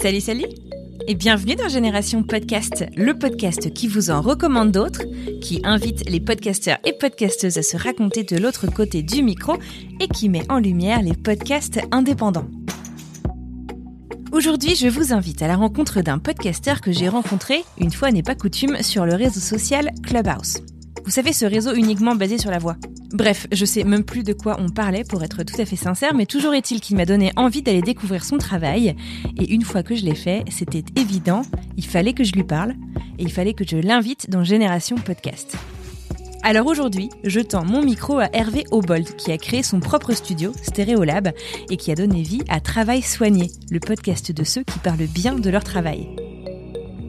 Salut, salut et bienvenue dans Génération Podcast, le podcast qui vous en recommande d'autres, qui invite les podcasteurs et podcasteuses à se raconter de l'autre côté du micro et qui met en lumière les podcasts indépendants. Aujourd'hui, je vous invite à la rencontre d'un podcasteur que j'ai rencontré, une fois n'est pas coutume, sur le réseau social Clubhouse. Vous savez, ce réseau uniquement basé sur la voix. Bref, je sais même plus de quoi on parlait pour être tout à fait sincère, mais toujours est-il qu'il m'a donné envie d'aller découvrir son travail. Et une fois que je l'ai fait, c'était évident, il fallait que je lui parle, et il fallait que je l'invite dans Génération Podcast. Alors aujourd'hui, je tends mon micro à Hervé Obold, qui a créé son propre studio, Stéréolab, et qui a donné vie à Travail Soigné, le podcast de ceux qui parlent bien de leur travail.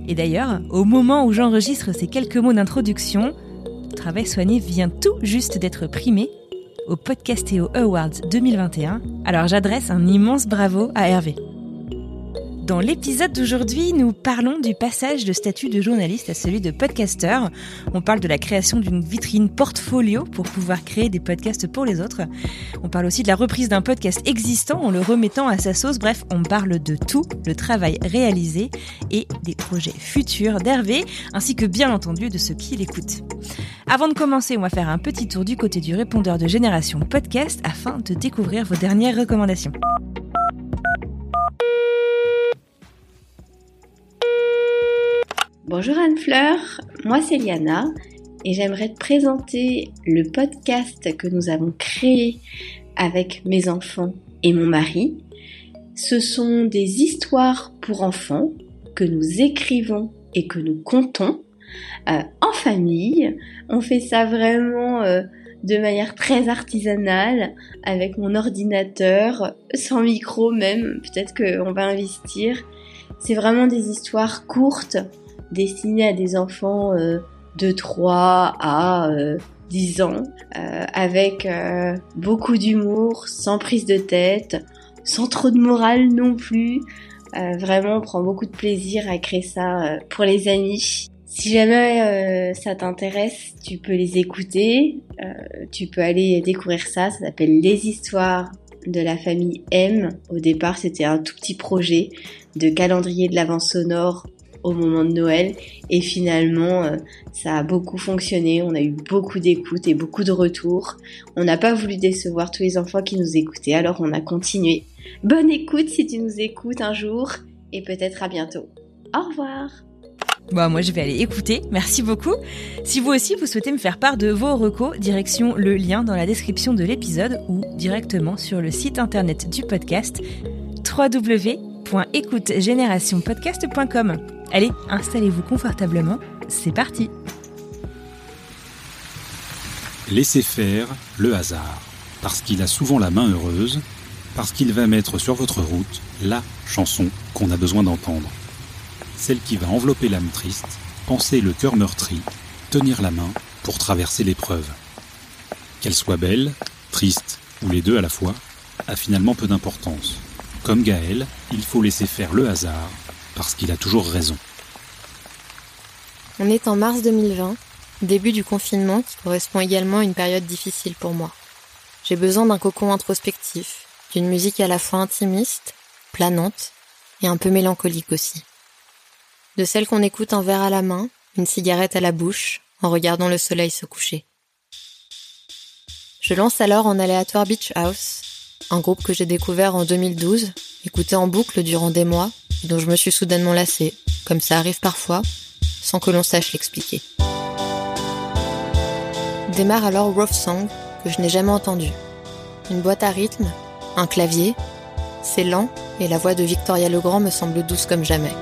Et d'ailleurs, au moment où j'enregistre ces quelques mots d'introduction, Travail soigné vient tout juste d'être primé au Podcastéo Awards 2021. Alors j'adresse un immense bravo à Hervé. Dans l'épisode d'aujourd'hui, nous parlons du passage de statut de journaliste à celui de podcasteur. On parle de la création d'une vitrine portfolio pour pouvoir créer des podcasts pour les autres. On parle aussi de la reprise d'un podcast existant en le remettant à sa sauce. Bref, on parle de tout, le travail réalisé et des projets futurs d'Hervé, ainsi que bien entendu de ceux qui l'écoutent. Avant de commencer, on va faire un petit tour du côté du répondeur de Génération Podcast afin de découvrir vos dernières recommandations. Bonjour Anne-Fleur, moi c'est Liana et j'aimerais te présenter le podcast que nous avons créé avec mes enfants et mon mari. Ce sont des histoires pour enfants que nous écrivons et que nous comptons euh, en famille. On fait ça vraiment euh, de manière très artisanale avec mon ordinateur, sans micro même, peut-être qu'on va investir. C'est vraiment des histoires courtes destiné à des enfants euh, de 3 à 10 euh, ans, euh, avec beaucoup d'humour, sans prise de tête, sans trop de morale non plus. vraiment, on prend beaucoup de plaisir à créer ça pour les amis. Si jamais ça t'intéresse, tu peux les écouter, tu peux aller découvrir ça, ça s'appelle Les histoires de la famille M. Au départ, c'était un tout petit projet de calendrier de l'avance sonore au moment de Noël. Et finalement, euh, ça a beaucoup fonctionné. On a eu beaucoup d'écoutes et beaucoup de retours. On n'a pas voulu décevoir tous les enfants qui nous écoutaient, alors on a continué. Bonne écoute si tu nous écoutes un jour et peut-être à bientôt. Au revoir. Bon, moi je vais aller écouter, merci beaucoup. Si vous aussi vous souhaitez me faire part de vos recos, direction le lien dans la description de l'épisode ou directement sur le site internet du podcast www.écoutegénérationpodcast.com. Allez, installez-vous confortablement, c'est parti Laissez faire le hasard, parce qu'il a souvent la main heureuse, parce qu'il va mettre sur votre route la chanson qu'on a besoin d'entendre. Celle qui va envelopper l'âme triste, penser le cœur meurtri, tenir la main pour traverser l'épreuve. Qu'elle soit belle, triste ou les deux à la fois, a finalement peu d'importance. Comme Gaël, il faut laisser faire le hasard qu'il a toujours raison. On est en mars 2020, début du confinement qui correspond également à une période difficile pour moi. J'ai besoin d'un cocon introspectif, d'une musique à la fois intimiste, planante et un peu mélancolique aussi. De celle qu'on écoute un verre à la main, une cigarette à la bouche, en regardant le soleil se coucher. Je lance alors en aléatoire Beach House, un groupe que j'ai découvert en 2012, écouté en boucle durant des mois, dont je me suis soudainement lassée, comme ça arrive parfois, sans que l'on sache l'expliquer. Démarre alors Rough Song, que je n'ai jamais entendu. Une boîte à rythme, un clavier, c'est lent, et la voix de Victoria Legrand me semble douce comme jamais.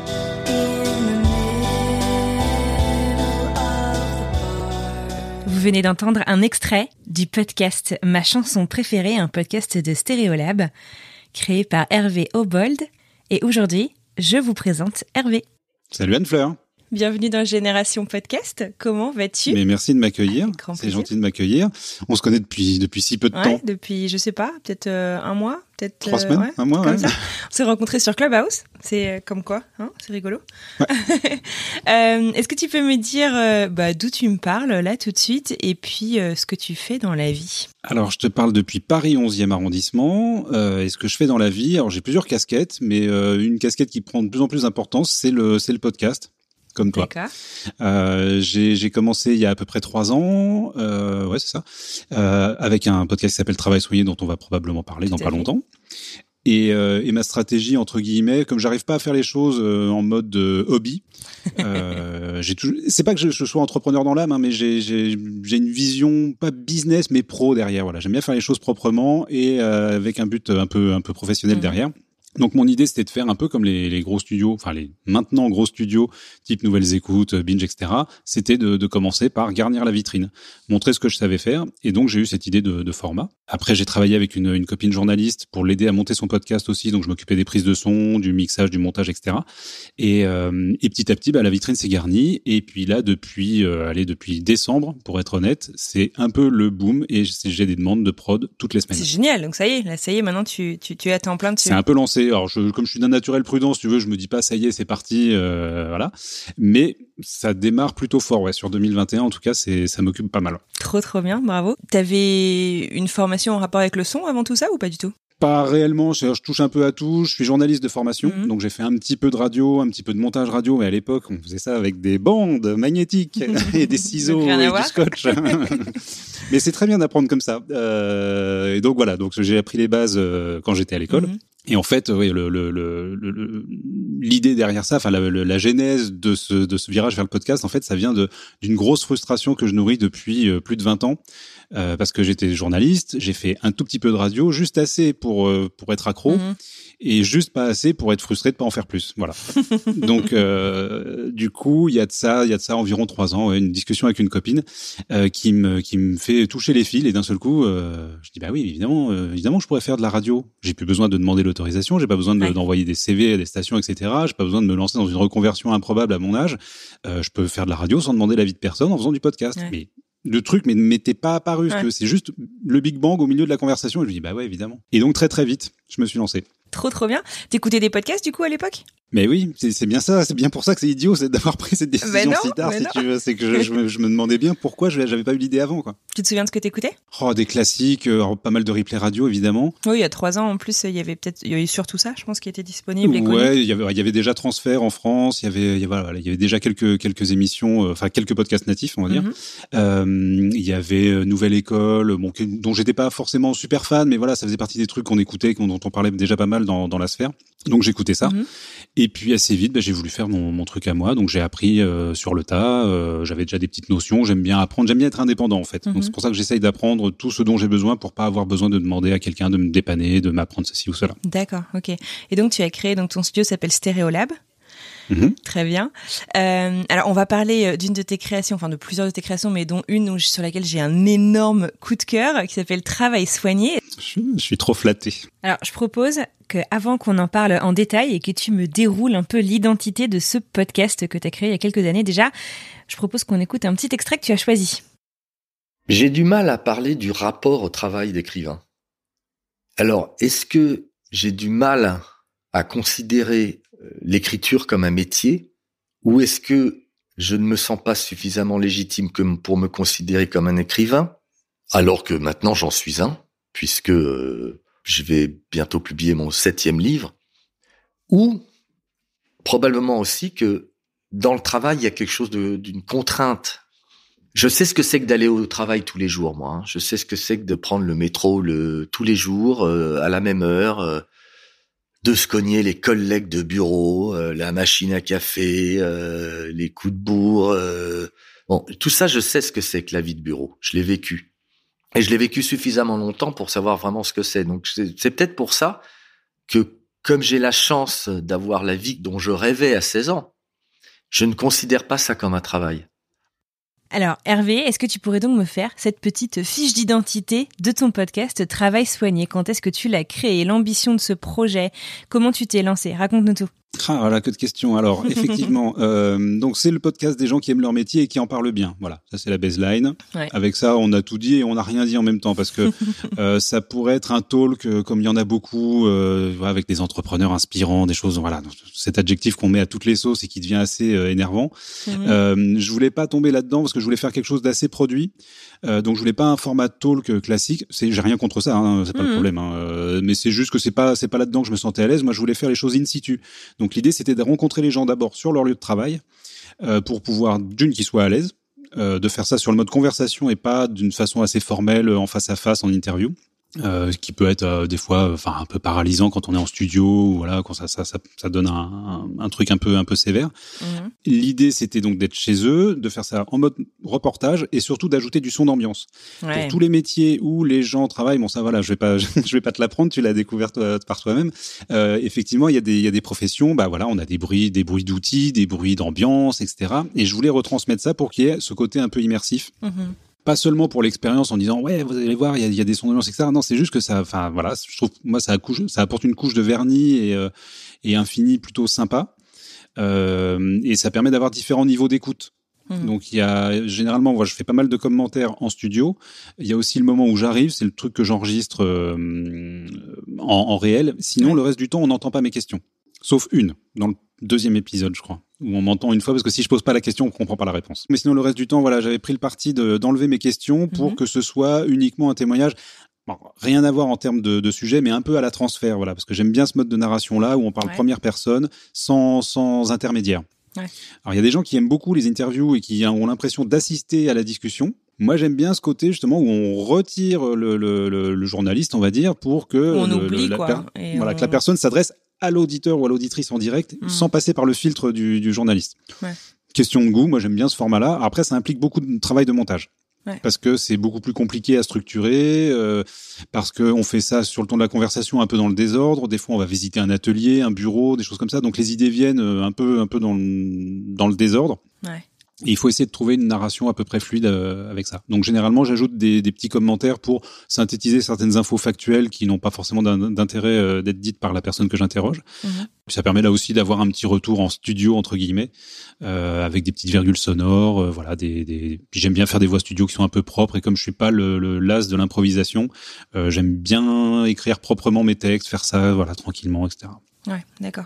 Vous venez d'entendre un extrait du podcast Ma chanson préférée, un podcast de Stéréolab, créé par Hervé Obold. Et aujourd'hui, je vous présente Hervé. Salut Anne-Fleur. Bienvenue dans Génération Podcast. Comment vas-tu? Mais merci de m'accueillir. C'est gentil de m'accueillir. On se connaît depuis depuis si peu de temps. Depuis je sais pas, peut-être euh, un mois, peut-être trois euh, semaines, un mois. Ouais. On s'est rencontrés sur Clubhouse. C'est euh, comme quoi, hein C'est rigolo. Est-ce que tu peux me dire bah, d'où tu me parles là tout de suite et puis ce que tu fais dans la vie? Alors je te parle depuis Paris 11e arrondissement. et ce que je fais dans la vie, alors j'ai plusieurs casquettes, mais une casquette qui prend de plus en plus d'importance, c'est le c'est le podcast comme toi. Euh, j'ai commencé il y a à peu près trois ans, euh, ouais c'est ça, euh, avec un podcast qui s'appelle Travail soigné dont on va probablement parler dans pas longtemps. Et, euh, et, ma stratégie entre guillemets, comme j'arrive pas à faire les choses euh, en mode hobby, j'ai toujours. C'est pas que je, je, sois entrepreneur dans l'âme, hein, mais j'ai une vision pas business mais pro derrière. Voilà, j'aime bien faire les choses proprement et avec un but un peu un peu professionnel mmh. derrière. Donc mon idée c'était de faire un peu comme les, les, gros studios, enfin les maintenant gros studios type Nouvelles Écoutes, Binge, etc. C'était de, de, commencer par garnir la vitrine, montrer ce que je savais faire, et donc j'ai eu cette idée de, de format. Après j'ai travaillé avec une, une, copine journaliste pour l'aider à monter son podcast aussi, donc je m'occupais des prises de son, du mixage, du montage, etc. Et, euh, et petit à petit bah, la vitrine s'est garnie, et puis là depuis euh, allez depuis décembre pour être honnête, c'est un peu le boom et j'ai des demandes de prod toutes les semaines. C'est génial, donc ça y est, là ça y est, maintenant tu tu, tu es à temps plein. C'est un peu lancé alors, je, comme je suis d'un naturel prudent, si tu veux, je me dis pas ça y est, c'est parti, euh, voilà. Mais ça démarre plutôt fort, ouais. Sur 2021, en tout cas, c'est ça m'occupe pas mal. Trop trop bien, bravo. T'avais une formation en rapport avec le son avant tout ça ou pas du tout? Pas réellement, je, touche un peu à tout. Je suis journaliste de formation, mhm. donc j'ai fait un petit peu de radio, un petit peu de montage radio, mais à l'époque, on faisait ça avec des bandes magnétiques et des ciseaux et du scotch. mais c'est très bien d'apprendre comme ça. Euh, et donc voilà, donc j'ai appris les bases euh, quand j'étais à l'école. Mhm. Et en fait, oui, l'idée le, le, l'idée derrière ça, enfin la, la, genèse de ce, de ce virage vers le podcast, en fait, ça vient d'une grosse frustration que je nourris depuis euh, plus de 20 ans, euh, parce que j'étais journaliste, j'ai fait un tout petit peu de radio, juste assez pour euh, pour être accro. Mhm et juste pas assez pour être frustré de pas en faire plus. Voilà. Donc euh, du coup, il y a de ça, il y a de ça environ trois ans, une discussion avec une copine qui me qui me fait toucher les fils et d'un seul coup, je dis bah oui, évidemment, évidemment, je pourrais faire de la radio. J'ai plus besoin de demander l'autorisation, j'ai pas besoin d'envoyer des CV à des stations, etc. J'ai pas besoin de me lancer dans une reconversion improbable à mon âge. Je peux faire de la radio sans demander l'avis de personne en faisant du podcast. Mais le truc mais ne m'était pas apparu que c'est juste le Big Bang au milieu de la conversation et je me dis bah ouais évidemment. Et donc très très vite je me suis lancé. Trop trop bien. T'écoutais des podcasts du coup à l'époque? Mais oui, c'est bien ça, c'est bien pour ça que c'est idiot, c'est d'avoir pris cette décision si tard, si tu veux. C'est que je, me, je, me, demandais bien pourquoi je j'avais pas eu l'idée avant, quoi. Tu te souviens de ce que t'écoutais? Oh, des classiques, euh, pas mal de replay radio, évidemment. Oui, il y a trois ans en plus, il y avait peut-être, il y avait surtout ça, je pense, qui était disponible. Et ouais, il y avait, il y avait déjà transfert en France, il y avait, il y avait, il y avait déjà quelques quelques émissions, euh, enfin quelques podcasts natifs, on va dire. Mhm. euh, il y avait Nouvelle École, bon, dont j'étais pas forcément super fan, mais voilà, ça faisait partie des trucs qu'on écoutait, dont on parlait déjà pas mal dans, dans la sphère. Donc j'écoutais ça. Mhm. Et puis assez vite, bah, j'ai voulu faire mon, mon, truc à moi. Donc j'ai appris euh, sur le tas. Euh, j'avais déjà des petites notions. J'aime bien apprendre. J'aime bien être indépendant en fait. Donc mhm. c'est pour ça que j'essaye d'apprendre tout ce dont j'ai besoin pour pas avoir besoin de demander à quelqu'un de me dépanner, de m'apprendre ceci ou cela. D'accord, ok. Et donc tu as créé donc ton studio s'appelle Stéréolab. Mhm. Très bien. Euh, alors, on va parler euh, d'une de tes créations, enfin de plusieurs de tes créations, mais dont une sur laquelle j'ai un énorme coup de cœur, qui s'appelle Travail soigné. Je, suis trop flatté. Alors, je propose que, avant qu'on en parle en détail et que tu me déroules un peu l'identité de ce podcast que tu as créé il y a quelques années déjà, je propose qu'on écoute un petit extrait que tu as choisi. J'ai du mal à parler du rapport au travail d'écrivain. Alors, est-ce que j'ai du mal à considérer l'écriture comme un métier ou est-ce que je ne me sens pas suffisamment légitime pour me considérer comme un écrivain alors que maintenant j'en suis un puisque euh, je vais bientôt publier mon septième livre ou probablement aussi que dans le travail il y a quelque chose d'une contrainte je sais ce que c'est que d'aller au travail tous les jours, moi. Hein. Je sais ce que c'est que de prendre le métro le, tous les jours, euh, à la même heure, euh, de se cogner les collègues de bureau, euh, la machine à café, euh, les coups de bourre. Euh. Bon, tout ça, je sais ce que c'est que la vie de bureau. Je l'ai vécu. Et je l'ai vécu suffisamment longtemps pour savoir vraiment ce que c'est. Donc c'est peut-être pour ça que comme j'ai la chance d'avoir la vie dont je rêvais à 16 ans, je ne considère pas ça comme un travail. Alors Hervé, est-ce que tu pourrais donc me faire cette petite fiche d'identité de ton podcast Travail soigné? Quand est-ce que tu l'as créé? L'ambition de ce projet? Comment tu t'es lancé? Raconte-nous tout. Ah, voilà, que de questions. Alors, effectivement, euh, donc c'est le podcast des gens qui aiment leur métier et qui en parlent bien. Voilà, ça c'est la baseline. Ouais. Avec ça, on a tout dit et on n'a rien dit en même temps parce que euh, ça pourrait être un talk euh, comme il y en a beaucoup euh, voilà, avec des entrepreneurs inspirants, des choses. Voilà, cet adjectif qu'on met à toutes les sauces et qui devient assez euh, énervant. Euh, je voulais pas tomber là-dedans parce que je voulais faire quelque chose d'assez produit. Euh, donc je voulais pas un format talk classique. C'est, j'ai rien contre ça, hein, c'est pas le Mhm. problème. hein. Mais c'est juste que c'est pas, c'est pas là-dedans que je me sentais à l'aise. Moi, je voulais faire les choses in situ. Donc l'idée, c'était de rencontrer les gens d'abord sur leur lieu de travail euh, pour pouvoir d'une qu'ils soient à l'aise, euh, de faire ça sur le mode conversation et pas d'une façon assez formelle en face à face en interview. Euh, qui peut être euh, des fois enfin un peu paralysant quand on est en studio voilà quand ça ça ça, ça donne un, un, un truc un peu un peu sévère Mhm. L'idée, c'était donc d'être chez eux, de faire ça en mode reportage et surtout d'ajouter du son d'ambiance. Ouais. Pour tous les métiers où les gens travaillent, bon ça voilà, je vais pas, je vais pas te l'apprendre, tu l'as découvert toi, par toi-même. Euh, effectivement, il y a des, il y a des professions, bah voilà, on a des bruits, des bruits d'outils, des bruits d'ambiance, etc. Et je voulais retransmettre ça pour qu'il y ait ce côté un peu immersif Mhm. Pas seulement pour l'expérience en disant ouais vous allez voir il y a, il y a des sons d'ambiance etc non c'est juste que ça enfin voilà je trouve moi ça, accouche, ça apporte une couche de vernis et, euh, et un fini plutôt sympa. Euh, et ça permet d'avoir différents niveaux d'écoute. Mhm. donc il y a généralement moi je fais pas mal de commentaires en studio. Il y a aussi le moment où j'arrive c'est le truc que j'enregistre euh, en, en réel. Sinon Ouais. le reste du temps on n'entend pas mes questions. Sauf une dans le deuxième épisode je crois où on m'entend une fois parce que si je pose pas la question on comprend pas la réponse mais sinon le reste du temps voilà j'avais pris le parti de- d'enlever mes questions pour Mhm. que ce soit uniquement un témoignage Bon, rien à voir en termes de, de sujet, mais un peu à la transfert, voilà, parce que j'aime bien ce mode de narration là où on parle Ouais. première personne, sans, sans intermédiaire. Ouais. Alors il y a des gens qui aiment beaucoup les interviews et qui ont l'impression d'assister à la discussion. Moi j'aime bien ce côté justement où on retire le, le, le, le journaliste, on va dire, pour que On oublie, la quoi, et voilà, on- que la personne s'adresse à l'auditeur ou à l'auditrice en direct, Mm. sans passer par le filtre du, du journaliste. Ouais. Question de goût, moi j'aime bien ce format-là. Après, ça implique beaucoup de travail de montage. Ouais. Parce que c'est beaucoup plus compliqué à structurer, euh, parce que on fait ça sur le temps de la conversation un peu dans le désordre. Des fois, on va visiter un atelier, un bureau, des choses comme ça. Donc les idées viennent euh, un peu, un peu dans le, dans le désordre. Ouais. Et il faut essayer de trouver une narration à peu près fluide euh, avec ça. Donc généralement, j'ajoute des, des petits commentaires pour synthétiser certaines infos factuelles qui n'ont pas forcément d'in- d'intérêt euh, d'être dites par la personne que j'interroge. Mhm. Ça permet là aussi d'avoir un petit retour en studio entre guillemets, euh, avec des petites virgules sonores, voilà. Des, des... Puis j'aime bien faire des voix studio qui sont un peu propres. Et comme je suis pas le, le las de l'improvisation, j'aime bien écrire proprement mes textes, faire ça, voilà, tranquillement, etc. Ouais, d'accord.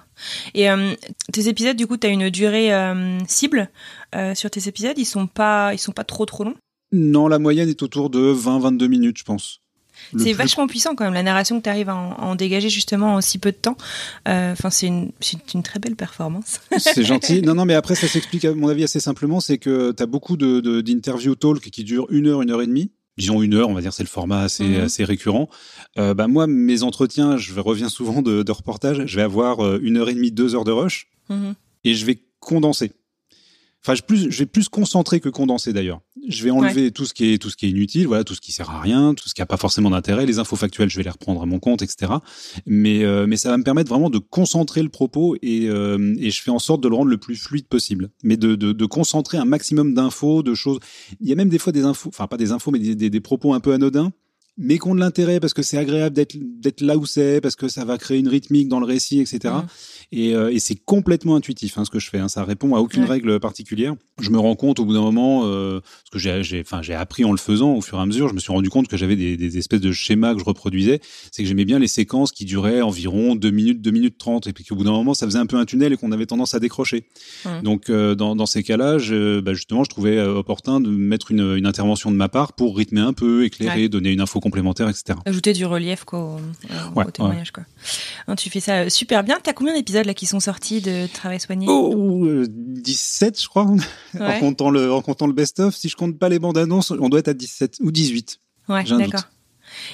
Et euh, tes épisodes, du coup, tu as une durée euh, cible euh, sur tes épisodes? Ils sont pas, ils sont pas trop trop longs? Non, la moyenne est autour de 20-22 minutes, je pense. C'est plus- vachement puissant quand même la narration que tu arrives à, en- à en dégager justement en si peu de temps. Enfin, c'est une, une très belle performance. C'est gentil. Non, non, mais après, ça s'explique, à mon avis, assez simplement. C'est que tu as beaucoup de, de, d'interview talk qui durent une heure, une heure et demie. Disons une heure, on va dire, c'est le format assez, Mhm. assez récurrent. Euh, bah, moi, mes entretiens, je reviens souvent de, de reportage, je vais avoir euh, une heure et demie, deux heures de rush Mhm. et je vais condenser. Enfin, je, plus, je vais plus concentrer que condenser d'ailleurs. Je vais enlever tout ce qui est tout ce qui est inutile, voilà, tout ce qui sert à rien, tout ce qui a pas forcément d'intérêt. Les infos factuelles, je vais les reprendre à mon compte, etc. Mais euh, mais ça va me permettre vraiment de concentrer le propos et euh, et je fais en sorte de le rendre le plus fluide possible. Mais de de, de concentrer un maximum d'infos, de choses. Il y a même des fois des infos, enfin pas des infos, mais des, des, des propos un peu anodins mais qui ont de l'intérêt parce que c'est agréable d'être là où c'est, parce que ça va créer une rythmique dans le récit, etc. Mhm. Et, euh, et c'est complètement intuitif hein, ce que je fais. Hein. Ça répond à aucune Ouais. règle particulière. Je me rends compte au bout d'un moment, euh, parce que j'ai, j'ai, enfin, j'ai appris en le faisant au fur et à mesure. Je me suis rendu compte que j'avais des, des espèces de schémas que je reproduisais. C'est que j'aimais bien les séquences qui duraient environ 2 minutes, 2 minutes 30 et puis qu'au bout d'un moment, ça faisait un peu un tunnel et qu'on avait tendance à décrocher. Mhm. Donc, euh, dans, dans ces cas-là, bah, justement, je trouvais euh, opportun de mettre une, une intervention de ma part pour rythmer un peu, éclairer, Ouais. donner une info complémentaire, etc. Ajouter du relief quoi, au, au- Ouais, au témoignage. Quoi. Hein, tu fais ça euh, super bien. T'as combien d'épisodes là qui sont sortis de Travail soigné? Oh, euh, 17, je crois. en comptant le, en comptant le best-of. Si je compte pas les bandes annonces, on doit être à 17 ou 18. ouais d'accord.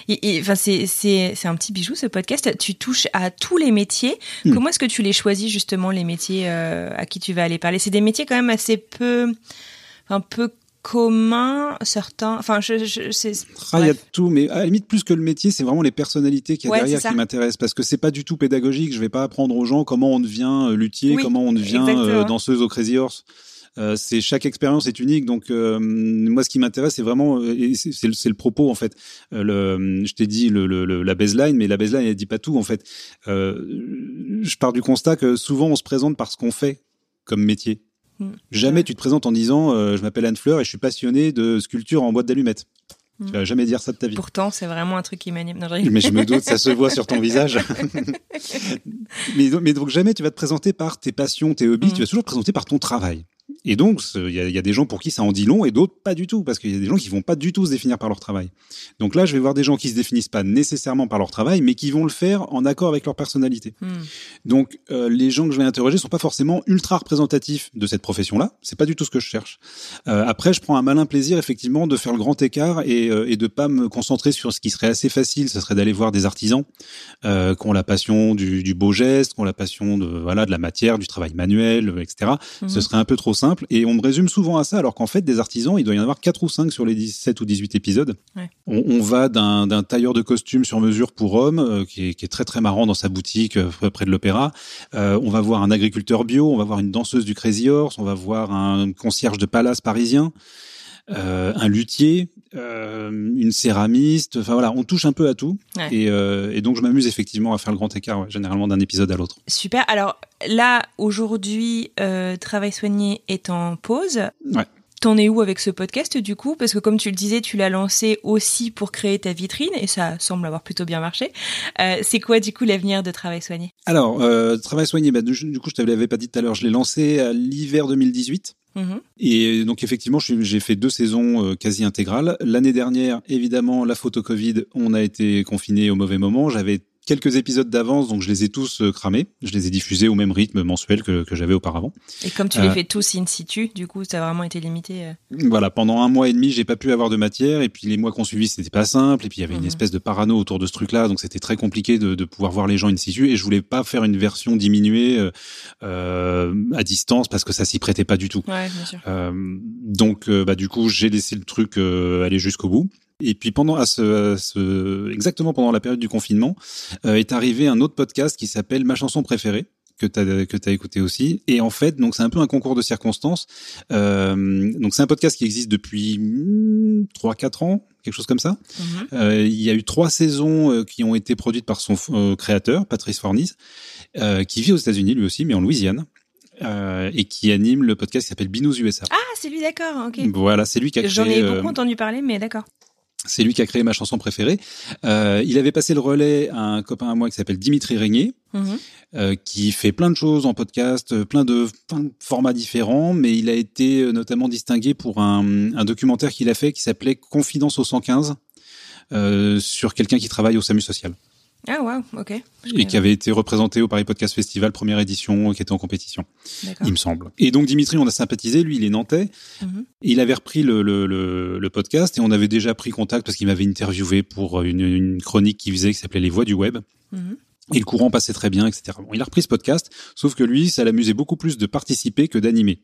Et, enfin, c'est, c'est, c'est un petit bijou ce podcast. Tu touches à tous les métiers. Hmm. Comment est-ce que tu les choisis justement les métiers euh, à qui tu vas aller parler? C'est des métiers quand même assez peu, un peu communs, certains. Enfin, je, je, c'est. Ah, il y a tout, mais à la limite, plus que le métier, c'est vraiment les personnalités qu'il y a Ouais, derrière qui m'intéressent. Parce que c'est pas du tout pédagogique. Je vais pas apprendre aux gens comment on devient euh, luthier, Oui, comment on devient euh, danseuse au Crazy Horse. Euh, c'est chaque expérience est unique. Donc euh, moi, ce qui m'intéresse, c'est vraiment, c'est, le, propos en fait. Euh, le, je t'ai dit le, le, la baseline, mais la baseline, elle dit pas tout en fait. je pars du constat que souvent on se présente par ce qu'on fait comme métier. Mm. Jamais tu te présentes en disant je m'appelle Anne Fleur et je suis passionné de sculpture en boîte d'allumettes. Tu vas jamais dire ça de ta vie. Pourtant, c'est vraiment un truc qui m'anime. mais je me doute, ça se voit sur ton visage. mais, mais, donc jamais tu vas te présenter par tes passions, tes hobbies. Mm. Tu vas toujours te présenter par ton travail. Et donc, il y, a, des gens pour qui ça en dit long et d'autres pas du tout, parce qu'il y a des gens qui vont pas du tout se définir par leur travail. Donc là, je vais voir des gens qui se définissent pas nécessairement par leur travail, mais qui vont le faire en accord avec leur personnalité. Hmm. Donc, euh, les gens que je vais interroger sont pas forcément ultra représentatifs de cette profession-là. C'est pas du tout ce que je cherche. Euh, après, je prends un malin plaisir effectivement de faire le grand écart et, euh, et de pas me concentrer sur ce qui serait assez facile. Ce serait d'aller voir des artisans euh, qui ont la passion du, du beau geste, qui ont la passion de voilà de la matière, du travail manuel, etc. Ce hmm. serait un peu trop simple et on me résume souvent à ça alors qu'en fait des artisans il doit y en avoir 4 ou 5 sur les 17 ou 18 épisodes. On, va d'un tailleur de costumes sur mesure pour hommes euh, qui, est, très très marrant dans sa boutique euh, près de l'opéra. Euh, on va voir un agriculteur bio, on va voir une danseuse du Crazy Horse, on va voir un concierge de palace parisien. un luthier, une céramiste. Enfin voilà, on touche un peu à tout. Et, et, donc je m'amuse effectivement à faire le grand écart, généralement d'un épisode à l'autre. Super. Alors là, aujourd'hui, euh, Travail soigné est en pause. Ouais. T'en es où avec ce podcast du coup? Parce que comme tu le disais, tu l'as lancé aussi pour créer ta vitrine et ça semble avoir plutôt bien marché. Euh, c'est quoi du coup l'avenir de Travail Soigné? Alors, euh, Travail Soigné, bah, du, coup je te l'avais pas dit tout à l'heure, je l'ai lancé à l'hiver 2018. Mhm. Et donc effectivement, j'ai fait deux saisons euh, quasi intégrales. L'année dernière, évidemment, la photo Covid, on a été confiné au mauvais moment. J'avais quelques épisodes d'avance, donc je les ai tous euh, cramés. Je les ai diffusés au même rythme mensuel que, que j'avais auparavant. Et comme tu les euh, fais tous in situ, du coup, ça a vraiment été limité. Euh. Voilà, pendant un mois et demi, j'ai pas pu avoir de matière, et puis les mois qu'on suivi, c'était pas simple, et puis il y avait une mhm. espèce de parano autour de ce truc-là, donc c'était très compliqué de, de, pouvoir voir les gens in situ, et je voulais pas faire une version diminuée à distance parce que ça s'y prêtait pas du tout. Ouais, bien sûr. donc, bah du coup, j'ai laissé le truc aller jusqu'au bout. Et puis pendant à ce, ce, exactement pendant la période du confinement euh, est arrivé un autre podcast qui s'appelle Ma chanson préférée que tu as que tu écouté aussi et en fait donc c'est un peu un concours de circonstances euh, donc c'est un podcast qui existe depuis 3 hmm, 4 ans quelque chose comme ça mhm. euh, il y a eu trois saisons euh, qui ont été produites par son euh, créateur Patrice Fornis qui vit aux États-Unis lui aussi mais en Louisiane euh, et qui anime le podcast qui s'appelle Binous USA. Ah, c'est lui, d'accord, ok. Voilà, c'est lui qui a créé. J'en ai beaucoup entendu parler, mais d'accord. C'est lui qui a créé ma chanson préférée. Euh, il avait passé le relais à un copain à moi qui s'appelle Dimitri Régnier, mhm. euh, qui fait plein de choses en podcast, plein de, formats différents, mais il a été euh, notamment distingué pour un, un documentaire qu'il a fait qui s'appelait Confidence au 115 euh, sur quelqu'un qui travaille au SAMU social. Ah wow, ok. Et qui avait été représenté au Paris Podcast Festival, première édition, qui était en compétition, il me semble. Et donc Dimitri, on a sympathisé, lui il est nantais, mhm. il avait repris le, le, le, le, podcast et on avait déjà pris contact parce qu'il m'avait interviewé pour une, une chronique qu'il faisait qui s'appelait Les Voix du Web. Mhm. Et le courant passait très bien, etc. Bon, il a repris ce podcast, sauf que lui, ça l'amusait beaucoup plus de participer que d'animer.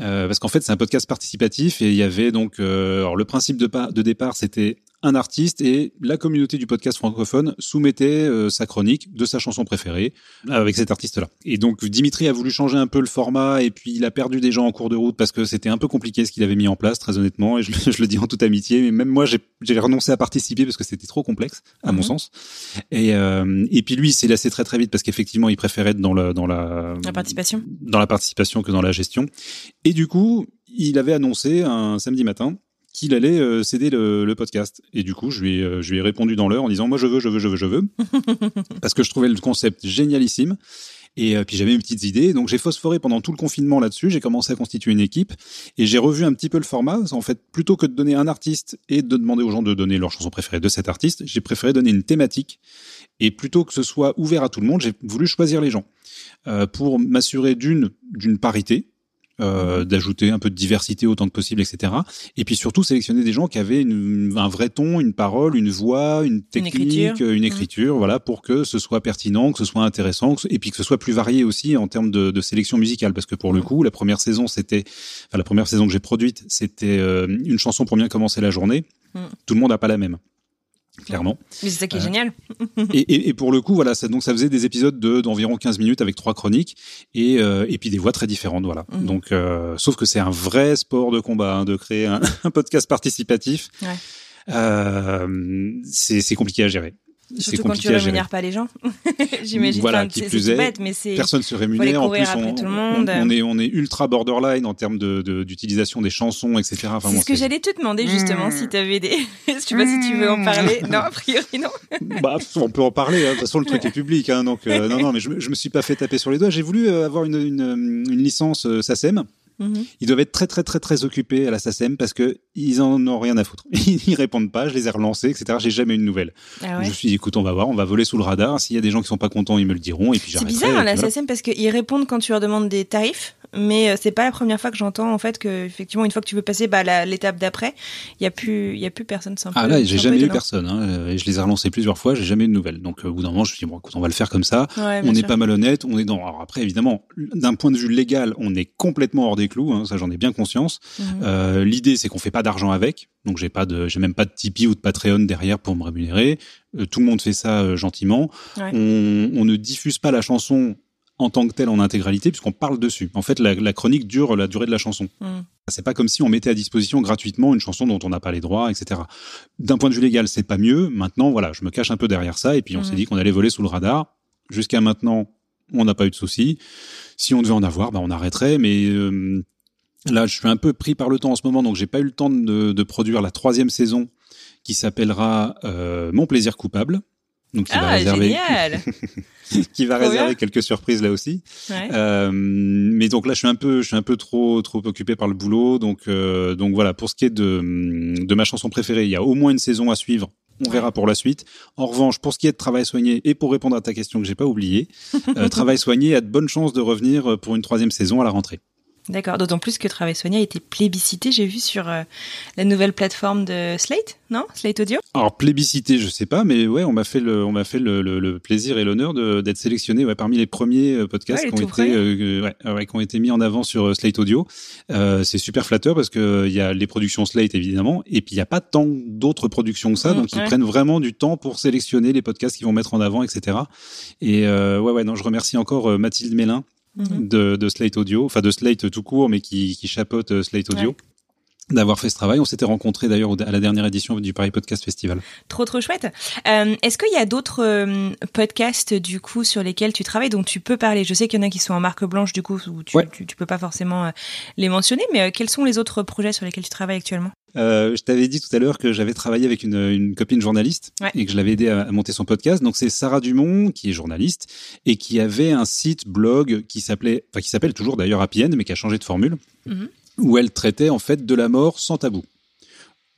Euh, parce qu'en fait, c'est un podcast participatif et il y avait donc, euh, alors le principe de, de départ, c'était un artiste et la communauté du podcast francophone soumettait euh, sa chronique de sa chanson préférée avec cet artiste-là. Et donc Dimitri a voulu changer un peu le format et puis il a perdu des gens en cours de route parce que c'était un peu compliqué ce qu'il avait mis en place, très honnêtement. Et je, je, le dis en toute amitié, mais même moi j'ai renoncé à participer parce que c'était trop complexe à mon mhm. sens. Et, euh, et puis lui il s'est lassé très très vite parce qu'effectivement il préférait être dans, dans la, la participation, dans la participation que dans la gestion. Et du coup il avait annoncé un samedi matin qu'il allait euh, céder le, podcast. Et du coup, je lui, ai, euh, je lui ai répondu dans l'heure en disant, moi, je veux, je veux, je veux, je veux. parce que je trouvais le concept génialissime. Et euh, puis j'avais mes petites idées, donc j'ai phosphoré pendant tout le confinement là-dessus. J'ai commencé à constituer une équipe et j'ai revu un petit peu le format. En fait, plutôt que de donner un artiste et de demander aux gens de donner leur chanson préférée de cet artiste, j'ai préféré donner une thématique. Et plutôt que ce soit ouvert à tout le monde, j'ai voulu choisir les gens euh, pour m'assurer d'une d'une parité, euh, d'ajouter un peu de diversité autant que possible, etc. Et puis surtout sélectionner des gens qui avaient une, un vrai ton, une parole, une voix, une technique, une écriture, voilà, pour que ce soit pertinent, que ce soit intéressant, et puis que ce soit plus varié aussi en termes de, de sélection musicale, parce que pour le coup, la première saison, c'était, enfin la première saison que j'ai produite, c'était euh, une chanson pour bien commencer la journée. Tout le monde n'a pas la même. Clairement. Mais c'est ça qui est génial. et, et, et, pour le coup, voilà, ça, donc ça faisait des épisodes de d'environ 15 minutes avec trois chroniques et et puis des voix très différentes, voilà. Mhm. Donc, sauf que c'est un vrai sport de combat hein, de créer un, un podcast participatif. Ouais. Euh, c'est compliqué à gérer. Surtout quand tu rémunères pas les gens. J'imagine. Voilà, qui c'est plus est, bête, mais c'est. personne se rémunère. En plus, on, tout le monde. on, on est on est ultra borderline en termes de d'utilisation des chansons, etc. Enfin, c'est bon, ce que j'allais te demander justement si tu avais des. Je sais pas si tu veux en parler. Non, a priori non. bah, on peut en parler. Hein. De toute façon, le truc est public. Hein, donc euh, non, non, mais je, je me suis pas fait taper sur les doigts. J'ai voulu euh, avoir une, une, une licence euh, SACEM. Mhm. Ils doivent être très très très très occupés à la SACEM parce que ils en ont rien à foutre. Ils répondent pas, je les ai relancés, etc. J'ai jamais eu de nouvelles. Ah ouais. Je me suis dit, écoute, on va voir, on va voler sous le radar. S'il y a des gens qui sont pas contents, ils me le diront et puis C'est bizarre hein, et la. SACEM parce qu'ils répondent quand tu leur demandes des tarifs, mais euh, c'est pas la première fois que j'entends en fait que effectivement une fois que tu veux passer bah, l'étape d'après, il y a plus il y a plus personne. Ah là, j'ai jamais eu personne. Hein. euh, Et je les ai relancés plusieurs fois, j'ai jamais eu de nouvelles. Donc euh, au bout d'un moment, je me suis dit, bon, écoute, on va le faire comme ça. Ouais, on n'est pas malhonnête, on est dans. Alors après, évidemment, d'un point de vue légal, on est complètement hors des clous. Hein, ça, j'en ai bien conscience. Mhm. Euh, L'idée, c'est qu'on fait pas d'argent avec. Donc j'ai pas de, j'ai même pas de Tipeee ou de Patreon derrière pour me rémunérer. Euh, tout le monde fait ça euh, gentiment. Ouais. On, on ne diffuse pas la chanson en tant que telle en intégralité puisqu'on parle dessus. En fait, la, la chronique dure la durée de la chanson. Mhm. C'est pas comme si on mettait à disposition gratuitement une chanson dont on n'a pas les droits, etc. D'un point de vue légal, c'est pas mieux. Maintenant, voilà, je me cache un peu derrière ça et puis on s'est dit qu'on allait voler sous le radar. Jusqu'à maintenant, on n'a pas eu de soucis. Si on devait en avoir, bah, on arrêterait. Mais euh, là, je suis un peu pris par le temps en ce moment, donc j'ai pas eu le temps de, de produire la troisième saison qui s'appellera euh, Mon plaisir coupable. Donc qui va Ah réserver, génial. qui va réserver quelques surprises là aussi. Ouais. Euh, mais donc là, je suis un peu, je suis un peu trop, trop occupé par le boulot. Donc, euh, donc voilà. Pour ce qui est de, de ma chanson préférée, il y a au moins une saison à suivre. On verra pour la suite. En revanche, pour ce qui est de travail soigné et pour répondre à ta question que j'ai pas oubliée, euh, travail soigné a de bonnes chances de revenir pour une troisième saison à la rentrée. D'accord. D'autant plus que Travail Soigné a été plébiscité, j'ai vu sur euh, la nouvelle plateforme de Slate, non? Slate Audio? Alors plébiscité, je sais pas, mais ouais, on m'a fait le, on m'a fait le, le- le plaisir et l'honneur d'être sélectionné ouais, parmi les premiers euh, podcasts Ouais, qui ont été, euh, ouais, qui ont été mis en avant sur Slate Audio. Euh, c'est super flatteur parce que il y a les productions Slate évidemment, et puis il y a pas tant d'autres productions que ça, Mmh, donc ils prennent vraiment du temps pour sélectionner les podcasts qu'ils vont mettre en avant, etc. Et ouais, ouais, non, je remercie encore Mathilde Mélin Mhm. de, de Slate Audio, enfin de Slate tout court, mais qui, qui chapeaute euh, Slate Audio. Ouais. D'avoir fait ce travail, on s'était rencontrés d'ailleurs à la dernière édition du Paris Podcast Festival. Trop trop chouette. Euh, Est-ce qu'il y a d'autres euh, podcasts du coup sur lesquels tu travailles dont tu peux parler? Je sais qu'il y en a qui sont en marque blanche du coup où tu, Ouais. tu, tu peux pas forcément euh, les mentionner, mais quels sont les autres projets sur lesquels tu travailles actuellement? Euh, je t'avais dit tout à l'heure que j'avais travaillé avec une, une copine journaliste Ouais. et que je l'avais aidé à, à monter son podcast. Donc c'est Sarah Dumont qui est journaliste et qui avait un site blog qui s'appelait, enfin qui s'appelle toujours d'ailleurs Happy End, mais qui a changé de formule, Mhm. où elle traitait en fait de la mort sans tabou.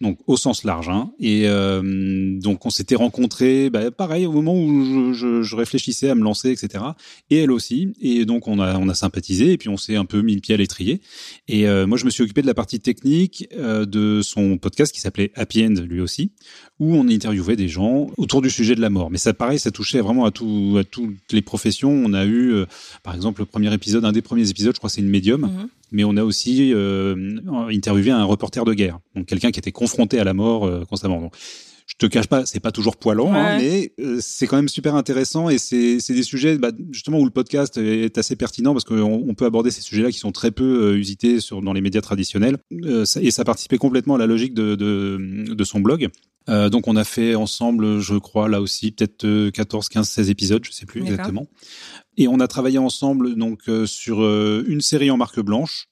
Donc au sens large. Hein. Et euh, donc on s'était rencontrés, bah, pareil au moment où je, réfléchissais à me lancer, etc. Et elle aussi. Et donc on a on a sympathisé et puis on s'est un peu mis le pied à l'étrier. Et euh, moi je me suis occupé de la partie technique euh, de son podcast qui s'appelait Happy End lui aussi, où on interviewait des gens autour du sujet de la mort. Mais ça pareil, ça touchait vraiment à tout à toutes les professions. On a eu par exemple le premier épisode, un des premiers épisodes, je crois c'est une médium Mhm. Mais on a aussi euh, interviewé un reporter de guerre, donc quelqu'un qui était confronté à la mort euh, constamment. Je te cache pas, c'est pas toujours poilant, hein, mais euh, c'est quand même super intéressant et c'est des sujets bah, justement où le podcast est assez pertinent parce qu'on on peut aborder ces sujets-là qui sont très peu euh, usités sur dans les médias traditionnels Euh, ça- et ça participait complètement à la logique de de, de son blog. Euh, donc on a fait ensemble, je crois, là aussi, peut-être euh, 14, 15, 16 épisodes, je sais plus exactement. Et on a travaillé ensemble donc euh, sur euh, une série en marque blanche.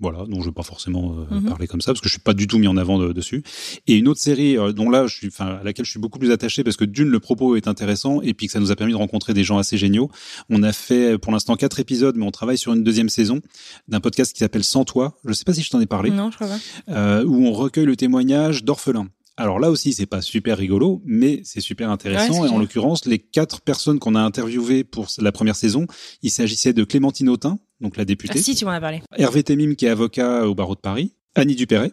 Voilà, dont je ne vais pas forcément euh, Mhm. parler comme ça parce que je suis pas du tout mis en avant de- dessus. Et une autre série euh, dont là, je suis, à laquelle je suis beaucoup plus attaché parce que d'une le propos est intéressant et puis que ça nous a permis de rencontrer des gens assez géniaux. On a fait euh, pour l'instant quatre épisodes, mais on travaille sur une deuxième saison d'un podcast qui s'appelle Sans toi. Je sais pas si je t'en ai parlé Non, je crois pas. euh, où on recueille le témoignage d'orphelins. Alors là aussi, c'est pas super rigolo, mais c'est super intéressant. et en l'occurrence, les quatre personnes qu'on a interviewées pour la première saison, il s'agissait de Clémentine Autain, donc la Ah, députée, si, tu m'en as parlé. Hervé Temim, qui est avocat au barreau de Paris, Annie Dupéret,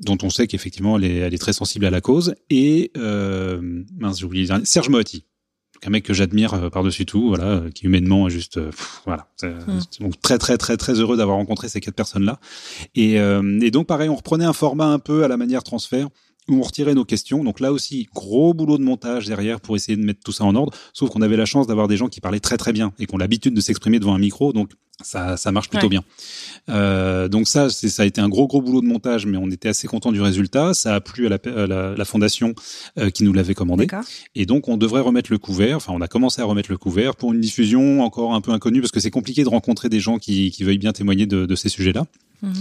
dont on sait qu'effectivement elle est, elle est très sensible à la cause, et euh, mince, j'ai oublié le Serge Moati. Un mec que j'admire euh, par-dessus tout, voilà, euh, qui humainement est juste, euh, pff, voilà, C'est- Mm. donc très très très très heureux d'avoir rencontré ces quatre personnes-là. Et, euh, et donc pareil, on reprenait un format un peu à la manière transfert, où on retirait nos questions. Donc là aussi, gros boulot de montage derrière pour essayer de mettre tout ça en ordre. Sauf qu'on avait la chance d'avoir des gens qui parlaient très très bien et qui ont l'habitude de s'exprimer devant un micro. Donc ça, ça marche plutôt bien. Euh, donc ça, ça a été un gros gros boulot de montage, mais on était assez content du résultat. Ça a plu à la, la, la fondation euh, qui nous l'avait commandé. Et donc on devrait remettre le couvert. Enfin, on a commencé à remettre le couvert pour une diffusion encore un peu inconnue parce que c'est compliqué de rencontrer des gens qui, qui veuillent bien témoigner de, de ces sujets-là. Mhm.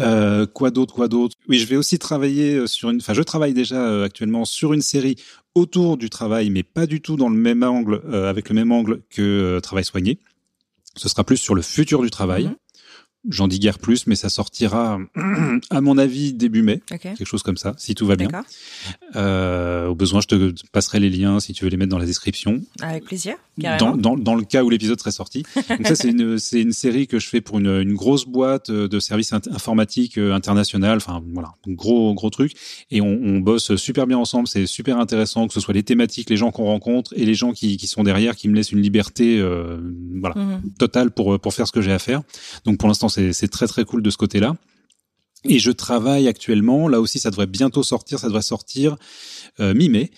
Euh, quoi d'autre, quoi d'autre? Oui, je vais aussi travailler sur une. Enfin, je travaille déjà actuellement sur une série autour du travail, mais pas du tout dans le même angle, avec le même angle que Travail soigné. Ce sera plus sur le futur du travail. Mhm. J'en dis guère plus, mais ça sortira, à mon avis, début mai, quelque chose comme ça, si tout va bien. Euh, au besoin, je te passerai les liens si tu veux les mettre dans la description. Avec plaisir. Dans, dans, dans, le cas où l'épisode serait sorti. Donc ça, c'est une, série que je fais pour une, une grosse boîte de services informatiques euh, international. Enfin, voilà, gros, gros truc. Et on, on bosse super bien ensemble. C'est super intéressant que ce soit les thématiques, les gens qu'on rencontre et les gens qui, qui sont derrière, qui me laissent une liberté, euh, voilà, mhm. totale pour, pour faire ce que j'ai à faire. Donc pour l'instant, c'est très très cool de ce côté-là. Et je travaille actuellement, là aussi ça devrait bientôt sortir, ça devrait sortir euh, mi-mai,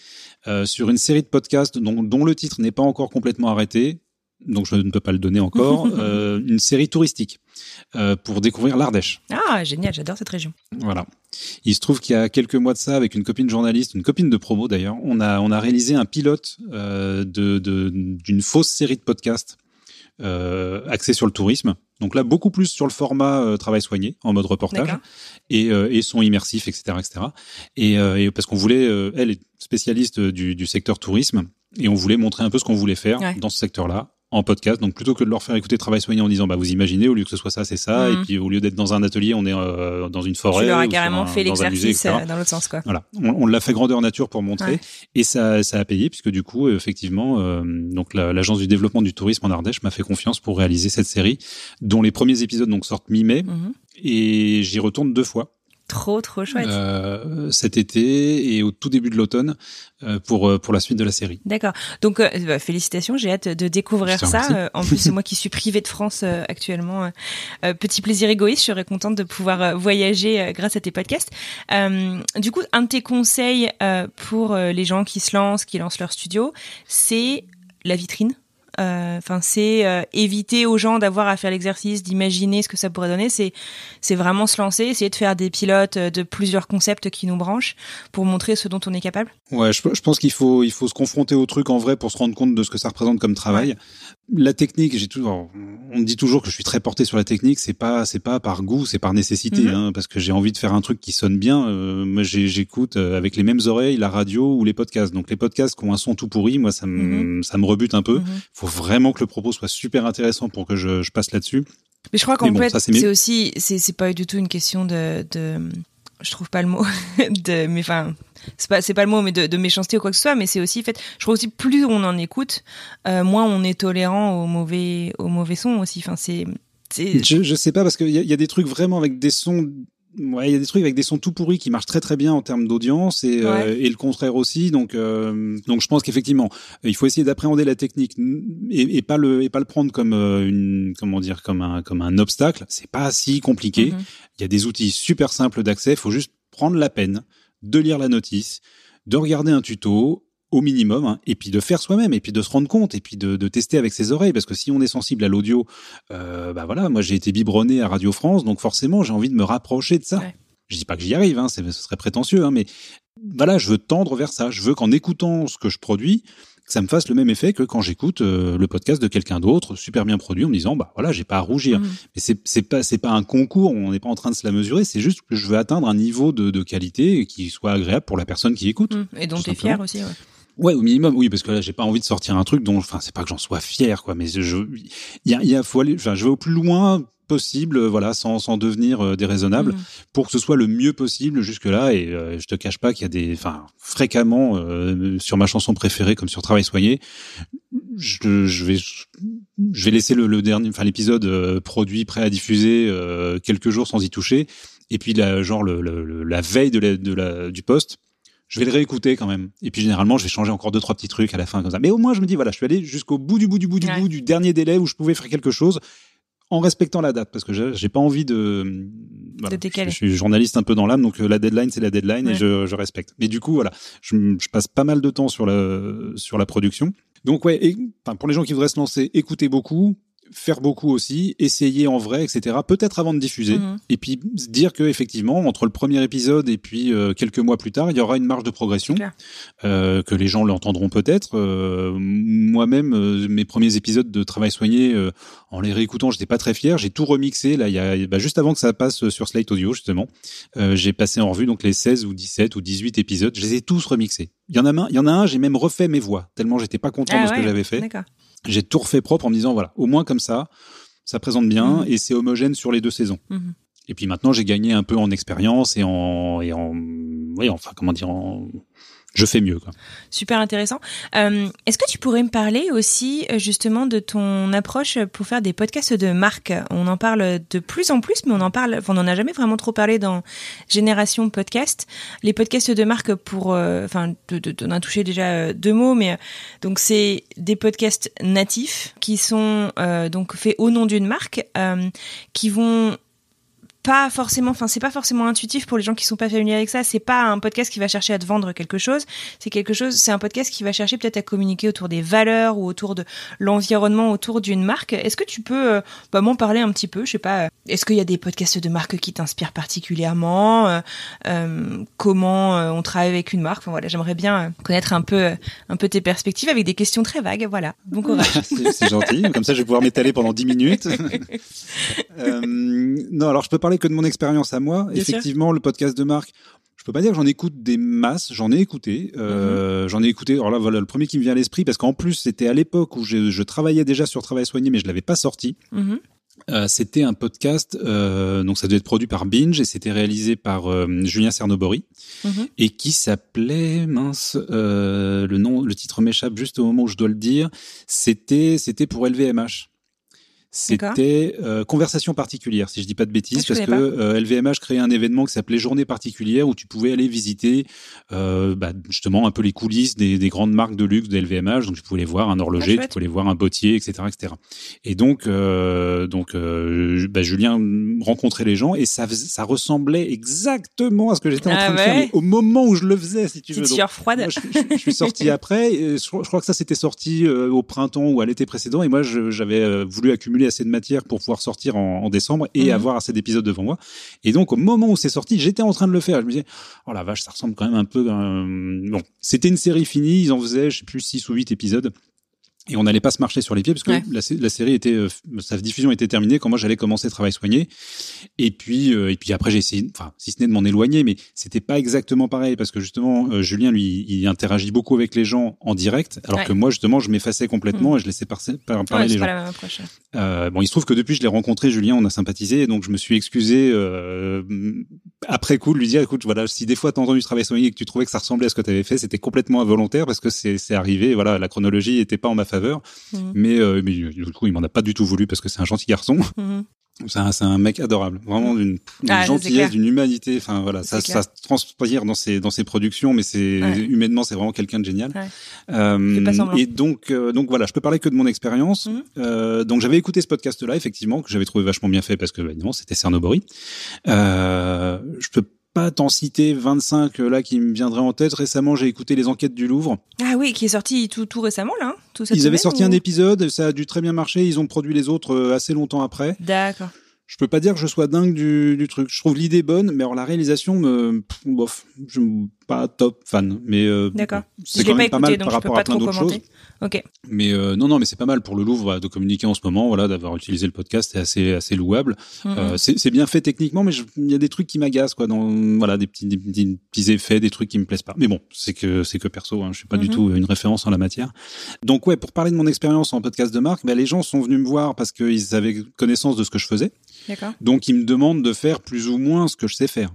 euh, sur une série de podcasts dont, dont le titre n'est pas encore complètement arrêté, donc je ne peux pas le donner encore, euh, une série touristique euh, pour découvrir l'Ardèche. Ah, génial, j'adore cette région. Voilà. Il se trouve qu'il y a quelques mois de ça, avec une copine journaliste, une copine de promo d'ailleurs, on a, on a réalisé un pilote euh, de, d'une fausse série de podcasts euh, axée sur le tourisme. Donc là, beaucoup plus sur le format euh, travail soigné, en mode reportage, et, euh, et son immersif, etc., etc. Et, euh, et parce qu'on voulait, elle est spécialiste du, du, secteur tourisme, et on voulait montrer un peu ce qu'on voulait faire dans ce secteur-là, en podcast. Donc plutôt que de leur faire écouter travail soigné en disant bah vous imaginez au lieu que ce soit ça c'est ça et mhm. puis au lieu d'être dans un atelier on est euh, dans une forêt. Tu leur as carrément fait l'exercice euh, dans l'autre sens quoi. Voilà, on, on l'a fait grandeur nature pour montrer et ça ça a payé puisque du coup effectivement euh, donc l'agence du développement du tourisme en Ardèche m'a fait confiance pour réaliser cette série dont les premiers épisodes donc sortent mi-mai mhm. et j'y retourne deux fois. Trop, trop chouette. Euh, cet été et au tout début de l'automne euh, pour euh, pour la suite de la série. D'accord. Donc euh, bah, félicitations, j'ai hâte de découvrir ça. en plus, c'est moi qui suis privée de France actuellement. petit plaisir égoïste, je serais contente de pouvoir voyager grâce à tes podcasts. du coup, un de tes conseils pour les gens qui se lancent, qui lancent leur studio, c'est la vitrine. Euh, enfin, c'est euh, éviter aux gens d'avoir à faire l'exercice, d'imaginer ce que ça pourrait donner. C'est c'est vraiment se lancer, essayer de faire des pilotes euh, de plusieurs concepts qui nous branchent pour montrer ce dont on est capable. Ouais, je, je pense qu'il faut il faut se confronter au truc en vrai pour se rendre compte de ce que ça représente comme travail la technique, j'ai toujours, on me dit toujours que je suis très porté sur la technique. C'est pas, c'est pas par goût, c'est par nécessité, mhm. hein, parce que j'ai envie de faire un truc qui sonne bien. Euh, moi, j'écoute euh, avec les mêmes oreilles la radio ou les podcasts. Donc les podcasts qui ont un son tout pourri, moi, ça me, mhm. ça me rebute un peu. Il mhm. Faut vraiment que le propos soit super intéressant pour que je, je passe là-dessus. Mais je crois qu'en fait, c'est aussi, c'est pas du tout une question de, de je trouve pas le mot de mais enfin c'est pas c'est pas le mot mais de, de, méchanceté ou quoi que ce soit mais c'est aussi fait je crois aussi plus on en écoute euh, moins on est tolérant aux mauvais aux mauvais sons aussi enfin c'est je, je sais pas parce qu'il y a, y a des trucs vraiment avec des sons Ouais, il y a des trucs avec des sons tout pourris qui marchent très très bien en termes d'audience et, euh, et le contraire aussi. Donc, euh, donc je pense qu'effectivement, il faut essayer d'appréhender la technique et, et, pas le et pas le prendre comme une comment dire comme un comme un obstacle. C'est pas si compliqué. Mm-hmm. Il y a des outils super simples d'accès. Il faut juste prendre la peine de lire la notice, de regarder un tuto, au minimum, hein, et puis de faire soi-même, et puis de se rendre compte, et puis de, de, tester avec ses oreilles, parce que si on est sensible à l'audio, euh, bah voilà, moi j'ai été biberonné à Radio France, donc forcément j'ai envie de me rapprocher de ça. Je dis pas que j'y arrive, hein, ce serait prétentieux, hein, mais voilà, je veux tendre vers ça. Je veux qu'en écoutant ce que je produis, ça me fasse le même effet que quand j'écoute euh, le podcast de quelqu'un d'autre, super bien produit, en me disant bah voilà, j'ai pas à rougir. Mmh. Mais c'est c'est pas c'est pas un concours, on n'est pas en train de se la mesurer. C'est juste que je veux atteindre un niveau de, de qualité qui soit agréable pour la personne qui écoute. Mmh. Et dont tu es fier aussi. Ouais. Ouais, au minimum, oui, parce que là, j'ai pas envie de sortir un truc dont, enfin, c'est pas que j'en sois fier, quoi, mais je, il y a, il y a, faut aller, enfin, je vais au plus loin possible, voilà, sans, sans devenir euh, déraisonnable, mmh. pour que ce soit le mieux possible jusque là. Et euh, je te cache pas qu'il y a des, enfin, fréquemment euh, sur ma chanson préférée, comme sur Travail soigné, je, je vais, je vais laisser le, le dernier, enfin, l'épisode euh, produit prêt à diffuser quelques jours sans y toucher. Et puis, la, genre le, le, la veille de la, de la, du poste, je vais le réécouter quand même. Et puis généralement, je vais changer encore deux trois petits trucs à la fin comme ça. Mais au moins, je me dis voilà, je suis allé jusqu'au bout du bout du bout du bout du dernier délai où je pouvais faire quelque chose en respectant la date parce que j'ai pas envie de de décaler. Je, suis journaliste un peu dans l'âme, donc la deadline c'est la deadline et je, je, respecte. Mais du coup, voilà, je, je, passe pas mal de temps sur la sur la production. Donc ouais, et, enfin, pour les gens qui voudraient se lancer, écoutez beaucoup, faire beaucoup aussi, essayer en vrai, etc. Peut-être avant de diffuser, Mhm. et puis se dire que effectivement, entre le premier épisode et puis euh, quelques mois plus tard, il y aura une marge de progression, euh, que les gens l'entendront peut-être. Euh, Moi-même, mes premiers épisodes de Travail soigné, en les réécoutant, j'étais pas très fier. J'ai tout remixé là, il y a bah, juste avant que ça passe sur Slate Audio justement. J'ai passé en revue donc les 16 ou 17 ou 18 épisodes. Je les ai tous remixés. Il y en a un, il y en a un, j'ai même refait mes voix tellement j'étais pas content Ah de ce ouais, que j'avais fait D'accord. J'ai tout refait propre en me disant voilà, au moins comme ça, ça présente bien Mhm. et c'est homogène sur les deux saisons. Mhm. Et puis maintenant, j'ai gagné un peu en expérience et en et en oui, enfin comment dire en je fais mieux quoi. Super intéressant. Euh, Est-ce que tu pourrais me parler aussi euh, justement de ton approche pour faire des podcasts de marque? On en parle de plus en plus, mais on en parle, on n'en a jamais vraiment trop parlé dans Génération Podcast. Les podcasts de marque pour, euh, enfin, on a touché déjà deux mots, mais donc c'est des podcasts natifs qui sont donc faits au nom d'une marque, qui vont pas forcément, enfin c'est pas forcément intuitif pour les gens qui sont pas familiers avec ça. C'est pas un podcast qui va chercher à te vendre quelque chose. C'est quelque chose, c'est un podcast qui va chercher peut-être à communiquer autour des valeurs ou autour de l'environnement autour d'une marque. Est-ce que tu peux euh, bah, m'en parler un petit peu? Je sais pas. euh, Est-ce qu'il y a des podcasts de marque qui t'inspirent particulièrement? Euh, euh, Comment on travaille avec une marque? Enfin voilà, j'aimerais bien connaître un peu, un peu tes perspectives avec des questions très vagues. Voilà. Bon courage. c'est gentil, comme ça je vais pouvoir m'étaler pendant 10 minutes. Non, alors je peux parler que de mon expérience à moi. Bien sûr. Effectivement, le podcast de marque, je peux pas dire que j'en écoute des masses, j'en ai écouté. Euh, J'en ai écouté. Alors là, voilà, le premier qui me vient à l'esprit, parce qu'en plus, c'était à l'époque où je, je travaillais déjà sur Travail soigné, mais je l'avais pas sorti. Mhm. Euh, c'était un podcast, euh, donc ça devait être produit par Binge et c'était réalisé par Julien Cernobori Mhm. et qui s'appelait mince le nom, le titre m'échappe juste au moment où je dois le dire. C'était c'était pour LVMH. C'était euh, conversation particulière, si je dis pas de bêtises, Ah, parce que euh, LVMH créait un événement qui s'appelait Journée particulière où tu pouvais aller visiter euh, bah, justement un peu les coulisses des, des grandes marques de luxe de LVMH. Donc tu pouvais aller voir un horloger, Ah, tu chouette. pouvais aller voir un bottier, etc., etc. Et donc, euh, donc euh, bah, Julien rencontrait les gens et ça, ça ressemblait exactement à ce que j'étais en Ah train de faire mais au moment où je le faisais, si tu veux. Donc, froide. moi, je, je- je suis sorti après. et Je, crois- je crois que ça c'était sorti euh, au printemps ou à l'été précédent. Et moi, j'avais voulu accumuler assez de matière pour pouvoir sortir en, en décembre et Mhm. avoir assez d'épisodes devant moi. Et donc, au moment où c'est sorti, j'étais en train de le faire. Je me disais, oh la vache, ça ressemble quand même un peu. euh, Bon, c'était une série finie. Ils en faisaient, je sais plus, six ou huit épisodes. Et on n'allait pas se marcher sur les pieds parce que Ouais. la, sé- la série était, euh, sa diffusion était terminée quand moi j'allais commencer Travail soigné. Et puis, euh, et puis après j'ai essayé, enfin, si ce n'est de m'en éloigner, mais c'était pas exactement pareil parce que justement, euh, Julien lui, il interagit beaucoup avec les gens en direct, alors Ouais. que moi justement, je m'effaçais complètement Mhm. et je laissais par- par- parler Ouais, les pas gens. la même approche. Euh, bon, il se trouve que depuis je l'ai rencontré, Julien, on a sympathisé, donc je me suis excusé euh, après coup de lui dire, écoute, voilà, si des fois t'as entendu travail soigné et que tu trouvais que ça ressemblait à ce que tu avais fait, c'était complètement involontaire parce que c'est c'est arrivé, voilà, la chronologie était pas en ma faveur, Mhm. mais, euh, mais du coup il m'en a pas du tout voulu parce que c'est un gentil garçon, Mhm. C'est un, mec adorable, vraiment d'une d'une Ah, gentillesse, d'une humanité, enfin voilà, ça, ça se transpire dans ses dans ses productions, mais c'est Ouais. humainement c'est vraiment quelqu'un de génial. Ouais. Euh, et donc euh, donc voilà, je peux parler que de mon expérience. Mhm. Euh, donc j'avais écouté ce podcast-là, effectivement, que j'avais trouvé vachement bien fait parce que bah, évidemment c'était Cernobori. Euh, je peux pas t'en citer 25 euh, là qui me viendraient en tête. Récemment, j'ai écouté les enquêtes du Louvre. Ah oui, qui est sorti tout, tout récemment là, hein, tout cette Ils avaient sorti ou- un épisode, ça a dû très bien marcher. Ils ont produit les autres euh, assez longtemps après. D'accord. Je peux pas dire que je sois dingue du, du truc. Je trouve l'idée bonne, mais alors la réalisation me, bof, je suis pas top fan. Mais euh, c'est quand même pas mal par rapport pas à plein d'autres choses. Ok. Mais euh, non, non, mais c'est pas mal pour le Louvre de communiquer en ce moment, voilà, d'avoir utilisé le podcast, c'est assez, assez louable. Mhm. Euh, c'est bien fait techniquement, mais il y a des trucs qui m'agacent, quoi. Dans voilà, des petits, des, petits- petits effets, des trucs qui me plaisent pas. Mais bon, c'est que c'est que perso, hein, je suis pas du Mhm. tout une référence en la matière. Donc ouais, pour parler de mon expérience en podcast de marque, bah, les gens sont venus me voir parce qu'ils avaient connaissance de ce que je faisais. Donc ils me demandent de faire plus ou moins ce que je sais faire.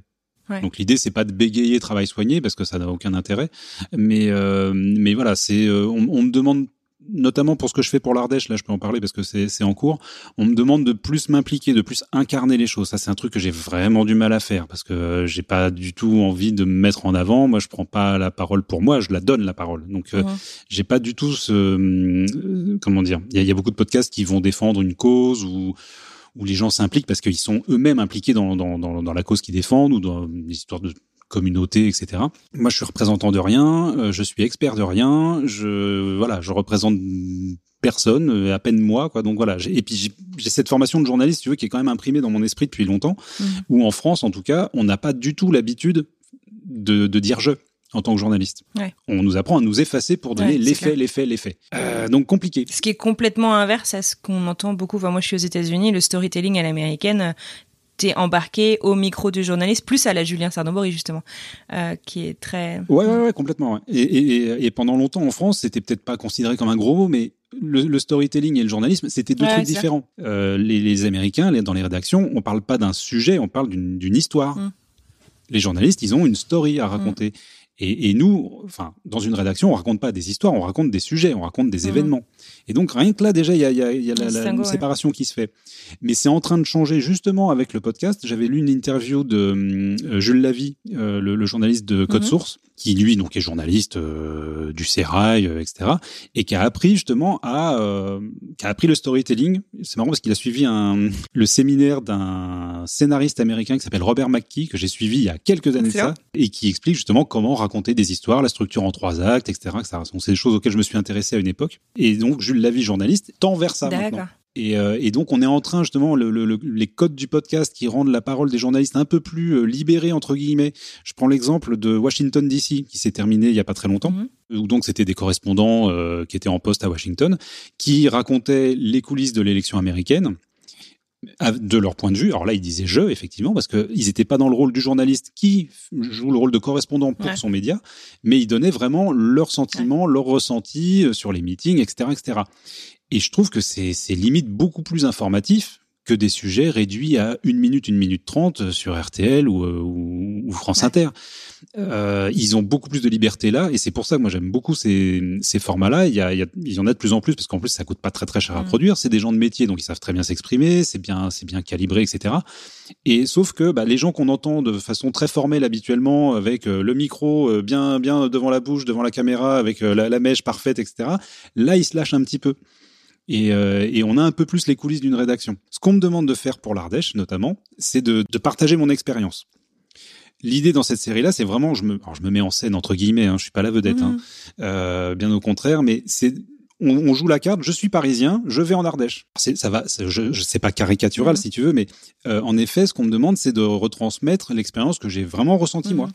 Ouais. Donc l'idée c'est pas de bégayer travail soigné parce que ça n'a aucun intérêt, mais euh, mais voilà c'est euh, on, on me demande notamment pour ce que je fais pour l'Ardèche là je peux en parler parce que c'est en cours on me demande de plus m'impliquer de plus incarner les choses. Ça c'est un truc que j'ai vraiment du mal à faire parce que j'ai pas du tout envie de me mettre en avant. Moi je prends pas la parole pour moi je la donne la parole. Donc euh, j'ai pas du tout ce euh, comment dire il y y a beaucoup de podcasts qui vont défendre une cause ou où les gens s'impliquent parce qu'ils sont eux-mêmes impliqués dans, dans, dans, dans, la cause qu'ils défendent ou dans l'histoire de communauté, etc. Moi, je suis représentant de rien, euh, je suis expert de rien, je voilà, je représente personne, euh, à peine moi, quoi. Donc voilà. Et puis j'ai cette formation de journaliste, tu veux, qui est quand même imprimée dans mon esprit depuis longtemps. Mmh. Où en France, en tout cas, on n'a pas du tout l'habitude de, de dire je en tant que journaliste. On nous apprend à nous effacer pour donner les faits, les faits, les faits. Euh, donc compliqué. Ce qui est complètement inverse à ce qu'on entend beaucoup. Enfin, moi, je suis aux États-Unis, le storytelling à l'américaine. T'es embarqué au micro du journaliste, plus à la Julien Sarnobori justement, euh, qui est très. Ouais, ouais, ouais complètement. Et, et, et, pendant longtemps en France, c'était peut-être pas considéré comme un gros mot, mais le, storytelling et le journalisme, c'était deux trucs différents. Euh, les, les, Américains, les, dans les rédactions, on parle pas d'un sujet, on parle d'une histoire. Mm. Les journalistes, ils ont une story à raconter. Mm. Et, et, nous, enfin, dans une rédaction, on raconte pas des histoires, on raconte des sujets, on raconte des mmh. événements. Et donc rien que là, déjà, il y a, y a, y a la, la séparation qui se fait. Mais c'est en train de changer justement avec le podcast. J'avais lu une interview de euh, Jules Lavie, euh, le, le, journaliste de Code mmh. Source, qui lui donc est journaliste euh, du Sérail, etc. Et qui a appris justement à, qui a appris le storytelling. C'est marrant parce qu'il a suivi un, le séminaire d'un scénariste américain qui s'appelle Robert McKee que j'ai suivi il y a quelques années de ça et qui explique justement comment raconter des histoires, la structure en trois actes, etc. etc. C'est des choses auxquelles je me suis intéressé à une époque. Et donc, Jules Lavie, journaliste, tend vers ça maintenant. Et, euh, et, donc on est en train justement le, le, les codes du podcast qui rendent la parole des journalistes un peu plus euh, libérée entre guillemets. Je prends l'exemple de Washington DC qui s'est terminé il y a pas très longtemps. Mhm. Où donc c'était des correspondants euh, qui étaient en poste à Washington qui racontaient les coulisses de l'élection américaine de leur point de vue. Alors là, ils disaient je, effectivement, parce qu'ils n'étaient pas dans le rôle du journaliste qui joue le rôle de correspondant pour son média, mais ils donnaient vraiment leurs sentiments, leurs ressentis euh, sur les meetings, etc., etc. Et je trouve que c'est limite beaucoup plus informatif que des sujets réduits à une minute, une minute trente sur RTL ou, euh, ou, France Inter. Euh, ils ont beaucoup plus de liberté là, et c'est pour ça que moi j'aime beaucoup ces, ces formats-là. Il y, a, il, y en a de plus en plus parce qu'en plus ça coûte pas très très cher à mm. produire. C'est des gens de métier, donc ils savent très bien s'exprimer, c'est bien c'est bien calibré, etc. Et sauf que bah, les gens qu'on entend de façon très formelle habituellement, avec euh, le micro euh, bien bien devant la bouche, devant la caméra, avec la, la mèche parfaite, etc. Là ils se lâchent un petit peu. Et, euh, et, on a un peu plus les coulisses d'une rédaction. Ce qu'on me demande de faire pour l'Ardèche, notamment, c'est de, de, partager mon expérience. L'idée dans cette série-là, c'est vraiment, je me, alors je me mets en scène entre guillemets, hein, je suis pas la vedette, hein, mmh. euh, bien au contraire, mais c'est on, on, joue la carte. Je suis parisien, je vais en Ardèche. Ça va, je, je sais pas caricatural mmh. si tu veux, mais euh, en effet, ce qu'on me demande, c'est de retransmettre l'expérience que j'ai vraiment ressentie mmh. moi.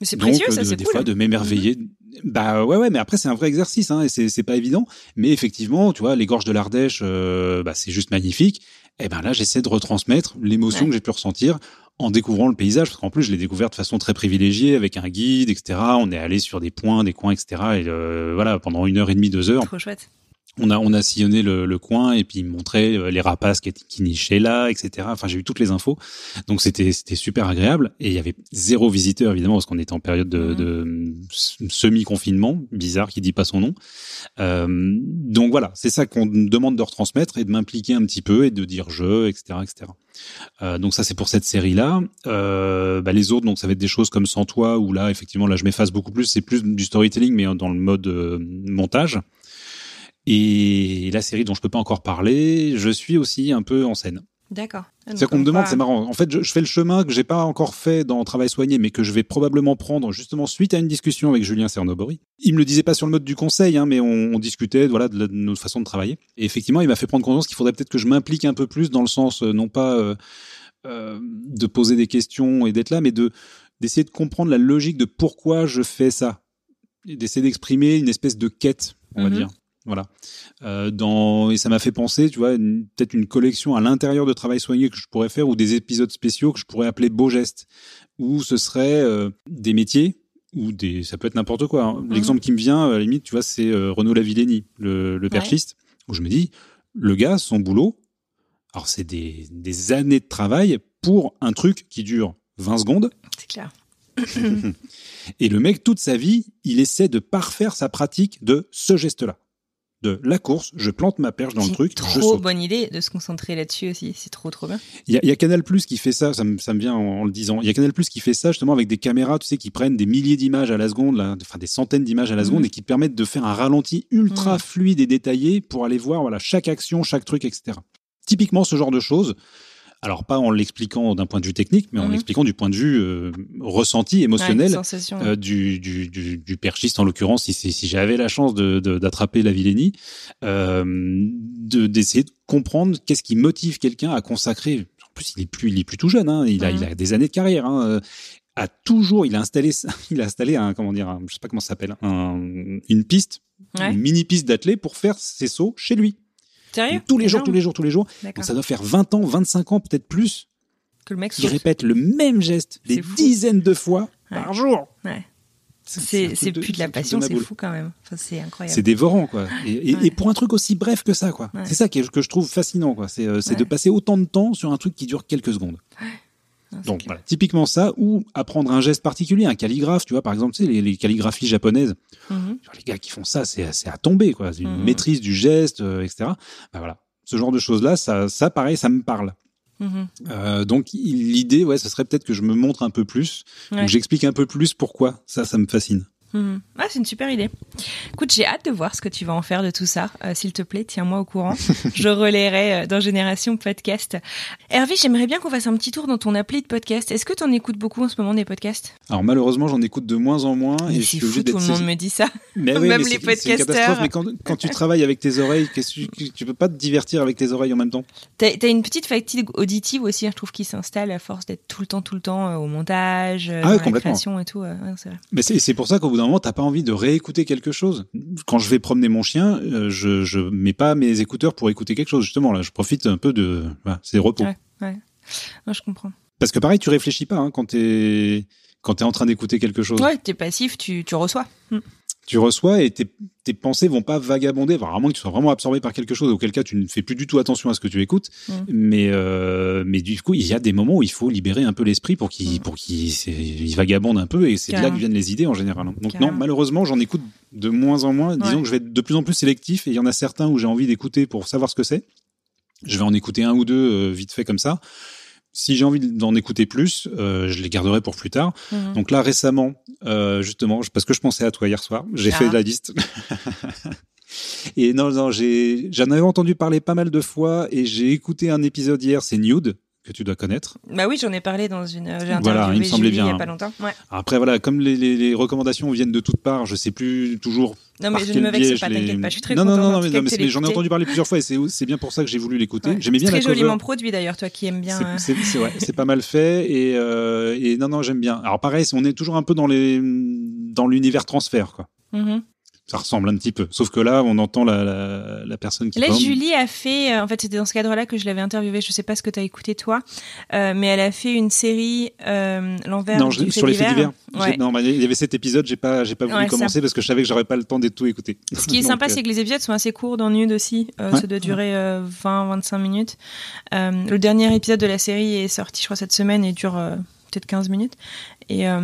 Mais c'est précieux, ça, c'est Des fois, de m'émerveiller. Bah ouais, ouais, mais après, c'est un vrai exercice, hein, et c'est pas évident. Mais effectivement, tu vois, les gorges de l'Ardèche, euh, bah, c'est juste magnifique. Et ben là, j'essaie de retransmettre l'émotion que j'ai pu ressentir en découvrant le paysage, parce qu'en plus, je l'ai découvert de façon très privilégiée, avec un guide, etc. On est allé sur des points, des coins, etc. Et euh, voilà, pendant une heure et demie, deux heures. Trop chouette on a on a sillonné le, le, coin et puis il montrait euh, les rapaces qui, qui nichaient là, etc. Enfin, j'ai eu toutes les infos, donc c'était c'était super agréable. Et il y avait zéro visiteur évidemment parce qu'on était en période de, de semi confinement, bizarre qui dit pas son nom. Euh, donc voilà, c'est ça qu'on me demande de retransmettre et de m'impliquer un petit peu et de dire je, etc., etc. Euh, donc ça c'est pour cette série là. Euh, bah, les autres donc ça va être des choses comme Sans toi où là effectivement là je m'efface beaucoup plus. C'est plus du storytelling mais dans le mode euh, montage. Et la série dont je peux pas encore parler, je suis aussi un peu en scène. D'accord. C'est qu'on me demande, c'est marrant. En fait, je, fais le chemin que j'ai pas encore fait dans Travail soigné, mais que je vais probablement prendre justement suite à une discussion avec Julien Cernobori. Il me le disait pas sur le mode du conseil, hein, mais on, discutait voilà de, notre façon de travailler. Et effectivement, il m'a fait prendre conscience qu'il faudrait peut-être que je m'implique un peu plus dans le sens euh, non pas euh, euh, de poser des questions et d'être là, mais de d'essayer de comprendre la logique de pourquoi je fais ça, d'essayer d'exprimer une espèce de quête, on va mhm. dire. Voilà. Euh, dans et ça m'a fait penser, tu vois, peut-être une collection à l'intérieur de travail soigné que je pourrais faire ou des épisodes spéciaux que je pourrais appeler beaux gestes, où ce serait euh, des métiers ou des, ça peut être n'importe quoi. Hein. Mhm. L'exemple qui me vient, à la limite, tu vois, c'est euh, Renaud Lavillenie, le, le perchiste, où je me dis, le gars, son boulot, alors c'est des, des années de travail pour un truc qui dure 20 secondes. C'est clair. et le mec, toute sa vie, il essaie de parfaire sa pratique de ce geste-là de la course, je plante ma perche dans le truc. Trop je bonne idée de se concentrer là-dessus aussi. C'est trop trop bien. Il y a, Canal Plus qui fait ça. Ça me, ça me vient en, le disant. Il y a Canal Plus qui fait ça justement avec des caméras, tu sais, qui prennent des milliers d'images à la seconde, enfin des centaines d'images à la seconde, mhm. et qui permettent de faire un ralenti ultra mhm. fluide et détaillé pour aller voir voilà chaque action, chaque truc, etc. typiquement ce genre de choses. Alors pas en l'expliquant d'un point de vue technique, mais en Mhm. l'expliquant du point de vue euh, ressenti, émotionnel Ouais, euh, du, du, du, du perchiste en l'occurrence. Si, si, si j'avais la chance de de- d'attraper la vilénie, euh, de d'essayer de comprendre qu'est-ce qui motive quelqu'un à consacrer. En plus, il est plus il est plus tout jeune. Hein, il a Mhm. il a des années de carrière. Hein, euh, a toujours il a installé il a installé un comment dire un, je sais pas comment ça s'appelle un, une piste Ouais. une mini piste d'athlée pour faire ses sauts chez lui. Sérieux Donc, tous les jours, tous les jours, tous les jours. Donc, ça doit faire 20 ans, 25 ans, peut-être plus, Que le mec qui saute. répète le même geste des fou. dizaines de fois Ouais. par jour. Ouais. C'est de- plus de la passion, c'est fou quand même. Enfin, c'est incroyable. C'est dévorant, quoi. Et, et- Ouais. et pour un truc aussi bref que ça, quoi. C'est ça qui est- que je trouve fascinant, quoi. C'est euh, de passer autant de temps sur un truc qui dure quelques secondes. C'est Donc voilà, typiquement ça, ou apprendre un geste particulier, un calligraphe, tu vois, par exemple, tu sais, les, les calligraphies japonaises, Mhm. Les gars qui font ça, c'est à tomber, quoi. Une Mhm. maîtrise du geste, euh, etc. Bah voilà, ce genre de choses-là, ça, ça, pareil, ça me parle. Mhm. Euh, donc l'idée, ouais, ce serait peut-être que je me montre un peu plus, Ouais. que j'explique un peu plus pourquoi. Ça, ça me fascine. Mhm. Ah, c'est une super idée. Écoute, j'ai hâte de voir ce que tu vas en faire de tout ça. Euh, S'il te plaît, tiens-moi au courant. Je relayerai euh, dans Génération Podcast. Hervé, j'aimerais bien qu'on fasse un petit tour dans ton appli de podcast. Est-ce que tu en écoutes beaucoup en ce moment des podcasts? Alors malheureusement, j'en écoute de moins en moins, et je suis C'est obligé fou, tout le monde me dit ça. Mais oui, même mais les podcasteurs. Mais quand, quand tu travailles avec tes oreilles, que tu, tu peux pas te divertir avec tes oreilles en même temps? T'as as une petite fatigue auditive aussi, je trouve, qui s'installe à force d'être tout le temps, tout le temps euh, au montage, euh, Ah dans la création et tout. ouais, vrai. Mais c'est pour ça qu'au bout d'un moment, t'as pas envie de réécouter quelque chose. Quand je vais promener mon chien, euh, je je mets pas mes écouteurs pour écouter quelque chose. Justement, là, je profite un peu de. Voilà, c'est repos. Ouais. Je comprends. Parce que pareil, tu réfléchis pas hein, quand t'es quand t'es en train d'écouter quelque chose. Ouais, t'es passif, tu, tu reçois. Mm. Tu reçois et tes, tes pensées vont pas vagabonder, enfin, moins que tu sois vraiment absorbé par quelque chose, auquel cas tu ne fais plus du tout attention à ce que tu écoutes. Mm. Mais euh, mais du coup, il y a des moments où il faut libérer un peu l'esprit pour qu'il Mm. pour qu'il vagabonde un peu et c'est de là que viennent les idées en général. hein. Donc Carrément. non, malheureusement, j'en écoute de moins en moins. Disons Ouais. que je vais être de plus en plus sélectif et il y en a certains où j'ai envie d'écouter pour savoir ce que c'est. Je vais en écouter un ou deux euh, vite fait comme ça. Si j'ai envie d'en écouter plus, euh, je les garderai pour plus tard. Mhm. Donc là récemment, euh, justement, parce que je pensais à toi hier soir, j'ai Ah. fait la liste. et non, non, j'ai, j'en avais entendu parler pas mal de fois et j'ai écouté un épisode hier, c'est Nude que tu dois connaître. Bah oui, j'en ai parlé dans une. euh, J'ai Voilà, il me semblait Julie il y bien. a pas longtemps. Ouais. Après voilà, comme les, les, les recommandations viennent de toutes parts, je sais plus toujours. Non, par mais je quel ne me vexe pas, je t'inquiète pas. Je suis très non, non, non, mais, non, mais j'en ai entendu parler plusieurs fois et c'est bien pour ça que j'ai voulu l'écouter. Ouais. J'aimais bien Très la cover. joliment produit d'ailleurs, toi qui aimes bien. euh, C'est- ouais, c'est pas mal fait et, euh, et non non j'aime bien. Alors pareil, on est toujours un peu dans les dans l'univers transfert quoi. mhm. Ça ressemble un petit peu, sauf que là on entend la la, la personne qui Là. Julie a fait, euh, en fait, c'était dans ce cadre-là que je l'avais interviewée. Je sais pas ce que tu as écouté toi, euh, mais elle a fait une série euh, l'envers Non, je- sur les faits divers. Ouais. Non, bah, il y avait cet épisode, j'ai pas, j'ai pas voulu Ouais, ça. commencer parce que je savais que j'aurais pas le temps de tout écouter. Ce qui est Donc, sympa, euh, c'est que les épisodes sont assez courts dans Nude aussi. Ouais. Ça doit durer 20-25 minutes. Le dernier épisode de la série est sorti, je crois, cette semaine et dure peut-être 15 minutes. Et, euh,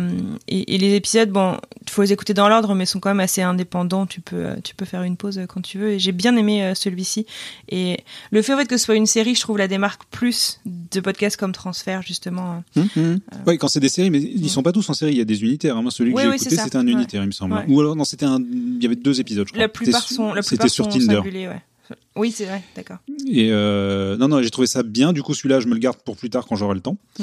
et, et les épisodes, bon, il faut les écouter dans l'ordre, mais sont quand même assez indépendants. Tu peux, euh, tu peux faire une pause euh, quand tu veux. Et j'ai bien aimé celui-ci. Et le fait en fait, que ce soit une série, je trouve la démarque plus de podcasts comme Transfert, justement. hum, hum. Ouais, quand c'est des séries, mais ils sont pas tous en série. Il y a des unitaires. hein. Moi, celui que Oui, j'ai oui, écouté, c'était un Ouais. unitaire, il me semble. Ouais. Ou alors, non, c'était un. Il y avait deux épisodes, je crois. La plupart sont, la C'était plupart sur sont Tinder. singuliers, ouais. Oui, c'est vrai, d'accord. Et euh, non, non, j'ai trouvé ça bien. Du coup, celui-là, je me le garde pour plus tard quand j'aurai le temps.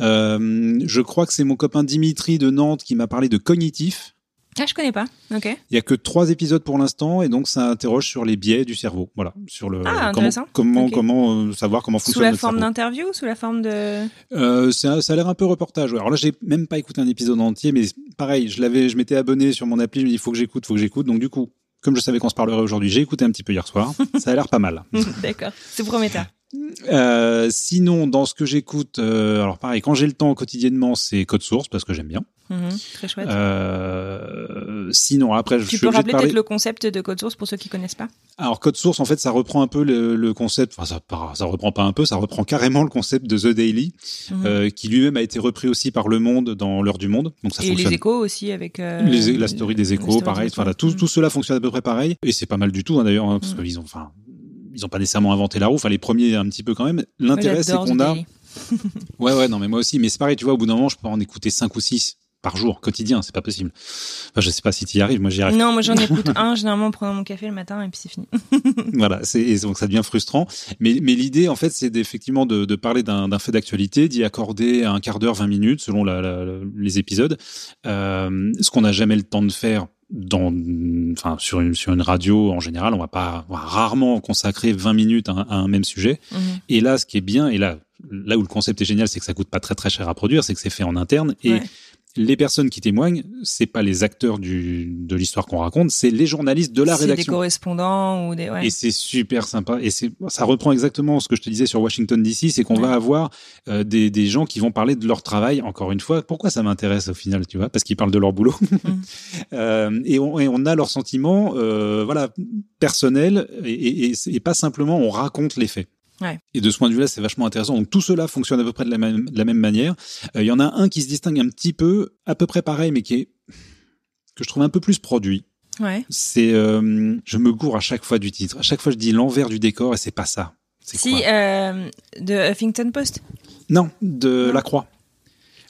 Euh, je crois que c'est mon copain Dimitri de Nantes qui m'a parlé de cognitif. ah, je connais pas. Ok. Il y a que trois épisodes pour l'instant et donc ça interroge sur les biais du cerveau. Voilà, sur le Ah, comment intéressant. comment euh, savoir comment Sous fonctionne la notre forme cerveau. d'interview ou sous la forme de. Euh, ça a l'air un peu reportage. Alors là, j'ai même pas écouté un épisode entier, mais pareil, je l'avais, je m'étais abonné sur mon appli. Je me dis, il faut que j'écoute, faut que j'écoute. Donc du coup, comme je savais qu'on se parlerait aujourd'hui, j'ai écouté un petit peu hier soir. ça a l'air pas mal. D'accord. C'est prometteur. Euh, sinon, dans ce que j'écoute, euh, alors pareil, quand j'ai le temps quotidiennement, c'est Code Source parce que j'aime bien. Mhm, Très chouette. Euh, sinon, après, je tu suis peux rappeler peut-être le concept de code source pour ceux qui connaissent pas? Alors Code Source, en fait, ça reprend un peu le, le concept. Enfin, ça, ça reprend pas un peu, ça reprend carrément le concept de The Daily, Mhm. qui lui-même a été repris aussi par Le Monde dans l'heure du monde. Donc ça Et fonctionne. les échos aussi avec. Les- la story des échos, story pareil. des tout, Mhm. tout cela fonctionne à peu près pareil. Et c'est pas mal du tout, hein, d'ailleurs, hein, parce qu'ils ont, enfin, ils ont pas nécessairement inventé la roue. Enfin, les premiers un petit peu quand même. L'intérêt, c'est qu'on a. Ouais, ouais, non, mais moi aussi. Mais c'est pareil, tu vois, au bout d'un moment, je peux en écouter cinq ou six. par jour, quotidien, c'est pas possible. Enfin, je sais pas si tu y arrives, moi j'y arrive. Non, moi j'en écoute un généralement en prenant mon café le matin et puis c'est fini. voilà, c'est donc ça devient frustrant. Mais, mais l'idée en fait, c'est effectivement de, de parler d'un fait d'actualité, d'y accorder un quart d'heure, 20 minutes selon la, la, les épisodes, euh, ce qu'on n'a jamais le temps de faire dans, enfin, sur une, sur une radio, en général, on va pas, on va rarement consacrer 20 minutes à un, à un même sujet. Mhm. Et là, ce qui est bien, et là, là où le concept est génial, c'est que ça coûte pas très très cher à produire, c'est que c'est fait en interne. Et Ouais. Les personnes qui témoignent, c'est pas les acteurs du, de l'histoire qu'on raconte, c'est les journalistes de la C'est des rédaction. correspondants ou des. Ouais. Et c'est super sympa. Et c'est, ça reprend exactement ce que je te disais sur Washington DC, c'est qu'on Ouais. va avoir euh, des, des gens qui vont parler de leur travail. Encore une fois, pourquoi ça m'intéresse au final, tu vois? Parce qu'ils parlent de leur boulot. Mm. Euh, et, on, et on a leurs sentiments, euh, voilà, personnels, et, et, et pas simplement on raconte les faits. Ouais. Et de ce point de vue-là, c'est vachement intéressant. Donc tout cela fonctionne à peu près de la même, de la même manière. Euh, Il y en a un qui se distingue un petit peu, à peu près pareil, mais qui est que je trouve un peu plus produit Ouais. c'est euh, je me gourre à chaque fois du titre. À chaque fois je dis l'envers du décor et c'est pas ça. C'est Si, quoi euh, de Huffington Post? Non, de Non. la croix.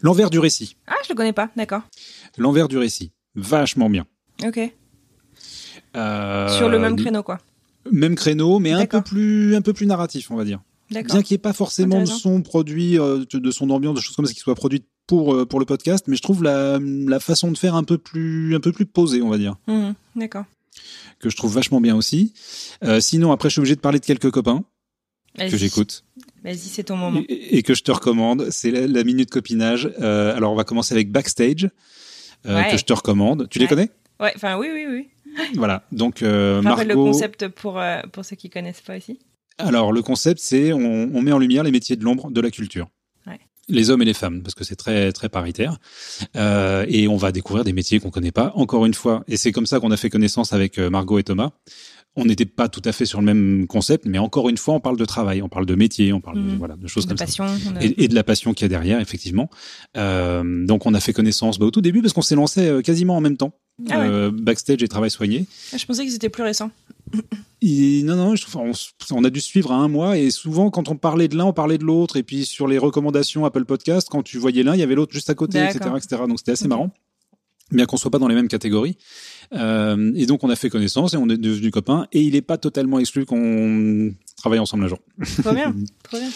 L'envers du récit. Ah, je le connais pas, d'accord. L'envers du récit. Vachement bien. Ok. Sur le même créneau, quoi. Même créneau, mais un peu plus un peu plus narratif, on va dire. Bien qu'il n'y ait pas forcément de son produit, euh, de son ambiance, de choses comme ça qui soient produites pour euh, pour le podcast, mais je trouve la, la façon de faire un peu plus un peu plus posée, on va dire, Mhm, D'accord. que je trouve vachement bien aussi. Euh, sinon, après, je suis obligé de parler de quelques copains que j'écoute. Vas-y, c'est ton moment. et, et que je te recommande. C'est la, la minute copinage. Alors, on va commencer avec Backstage, Ouais. que je te recommande. Tu les connais? Ouais, enfin, oui, oui, oui. Voilà. Donc, euh, Margot. le concept pour, euh, pour ceux qui connaissent pas ici. Alors, le concept, c'est on, on met en lumière les métiers de l'ombre de la culture. Ouais. Les hommes et les femmes, parce que c'est très très paritaire, euh, et on va découvrir des métiers qu'on connaît pas. Encore une fois, et c'est comme ça qu'on a fait connaissance avec euh, Margot et Thomas. On n'était pas tout à fait sur le même concept, mais encore une fois, on parle de travail, on parle de métier, on parle de, Mhm. voilà de choses De comme ça. de- et, et de la passion qu'il y a derrière, effectivement. Donc on a fait connaissance bah, au tout début parce qu'on s'est lancé quasiment en même temps. Ah ouais. Euh, backstage et travail soigné. Ah, je pensais que c'était plus récent. Et non, non, je trouve, on, a dû suivre à un mois et souvent quand on parlait de l'un, on parlait de l'autre. Et puis sur les recommandations Apple Podcast, quand tu voyais l'un, il y avait l'autre juste à côté, etc., etc. Donc c'était assez marrant, bien qu'on soit pas dans les mêmes catégories. Euh, et donc on a fait connaissance et on est devenus copains. Et il est pas totalement exclu qu'on travaille ensemble un jour. Trop bien. Trop bien.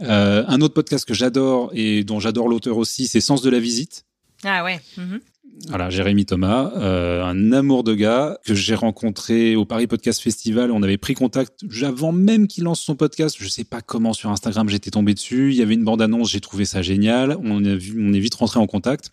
Euh, un autre podcast que j'adore et dont j'adore l'auteur aussi, c'est Sens de la visite. Ah ouais. mhm. Voilà, Jérémy Thomas, euh, un amour de gars que j'ai rencontré au Paris Podcast Festival. On avait pris contact avant même qu'il lance son podcast. Je sais pas comment sur Instagram j'étais tombé dessus. Il y avait une bande annonce, j'ai trouvé ça génial. On, a vu, on est vite rentré en contact.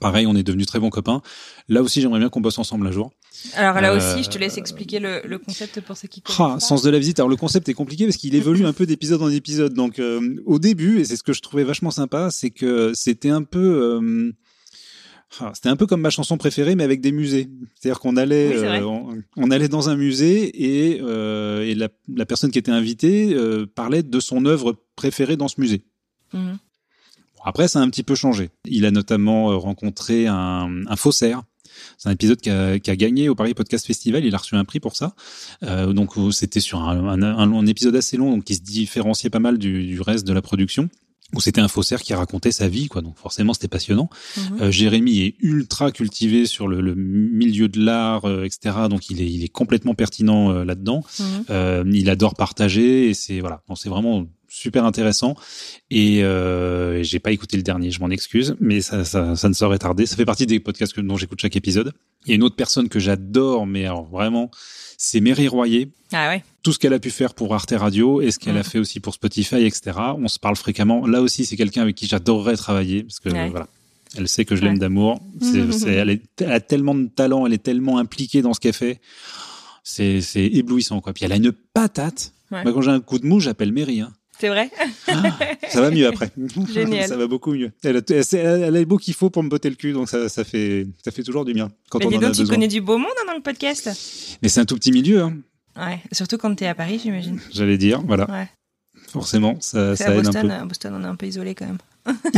Pareil, on est devenus très bons copains. Là aussi, j'aimerais bien qu'on bosse ensemble un jour. Alors là Euh, aussi, je te laisse expliquer le, le concept pour ceux qui connaissent. Ah, sens de la visite. Alors le concept est compliqué parce qu'il évolue un peu d'épisode en épisode. Donc euh, au début, et c'est ce que je trouvais vachement sympa, c'est que c'était un peu, euh, c'était un peu comme ma chanson préférée, mais avec des musées. C'est-à-dire qu'on allait, Oui, euh, on, on allait dans un musée et, euh, et la, la personne qui était invitée euh, parlait de son œuvre préférée dans ce musée. Mhm. Bon, après, ça a un petit peu changé. Il a notamment rencontré un, un faussaire. C'est un épisode qui a, qui a gagné au Paris Podcast Festival. Il a reçu un prix pour ça. Donc, c'était sur un, un, un, un épisode assez long, donc qui se différenciait pas mal du, du reste de la production. Où c'était un faussaire qui racontait sa vie, quoi. Donc forcément, c'était passionnant. Mhm. Euh, Jérémy est ultra cultivé sur le, le milieu de l'art, euh, etc. Donc il est, il est complètement pertinent euh, là-dedans. Mhm. Euh, il adore partager et c'est voilà, donc c'est vraiment super intéressant. Et euh, j'ai pas écouté le dernier, je m'en excuse, mais ça, ça, ça ne saurait tarder. Ça fait partie des podcasts que, dont j'écoute chaque épisode. Il y a une autre personne que j'adore, mais alors vraiment, c'est Mary Royer. Ah ouais. Tout ce qu'elle a pu faire pour Arte Radio et ce qu'elle a Mhm. fait aussi pour Spotify, etc. On se parle fréquemment. Là aussi, c'est quelqu'un avec qui j'adorerais travailler parce que Ouais. voilà. Elle sait que je Ouais. l'aime d'amour. Elle, est- elle a tellement de talent, elle est tellement impliquée dans ce qu'elle fait. C'est, c'est éblouissant, quoi. Puis elle a une patate. Ouais. Moi, quand j'ai un coup de mou, j'appelle Mary. Hein. C'est vrai. Ah, ça va mieux après. Génial. ça va beaucoup mieux. Elle a, elle, elle a les beaux qu'il faut pour me botter le cul, donc ça, ça fait, ça fait toujours du bien quand Mais on dis en a tu besoin. connais du beau monde hein, dans le podcast. Mais c'est un tout petit milieu, hein, Ouais. Surtout quand t'es à Paris, j'imagine. j'allais dire. Voilà. Ouais. Forcément, ça, ça à aide un Boston. peu. À Boston, on est un peu isolé quand même.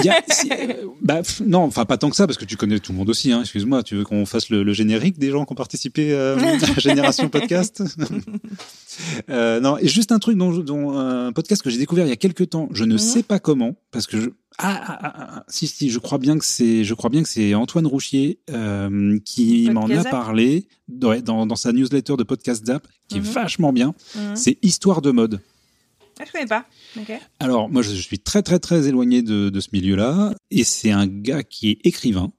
Y a- si, euh, bah, non, enfin pas tant que ça, parce que tu connais tout le monde aussi. Hein, Excuse-moi, tu veux qu'on fasse le, le générique des gens qui ont participé euh, à la Génération Podcast? Euh, Non, et juste un truc dont, dont un podcast que j'ai découvert il y a quelques temps. Je ne Mhm. sais pas comment, parce que je, Ah, ah, ah, ah, si, si, je crois bien que c'est, je crois bien que c'est Antoine Rouchier euh, qui m'en a parlé ouais, dans, dans sa newsletter de Podcast Zap, qui Mhm. est vachement bien. Mhm. C'est Histoire de mode. Ah, je connais pas. Alors, moi, je suis très, très, très éloigné de, de ce milieu-là. Et c'est un gars qui est écrivain,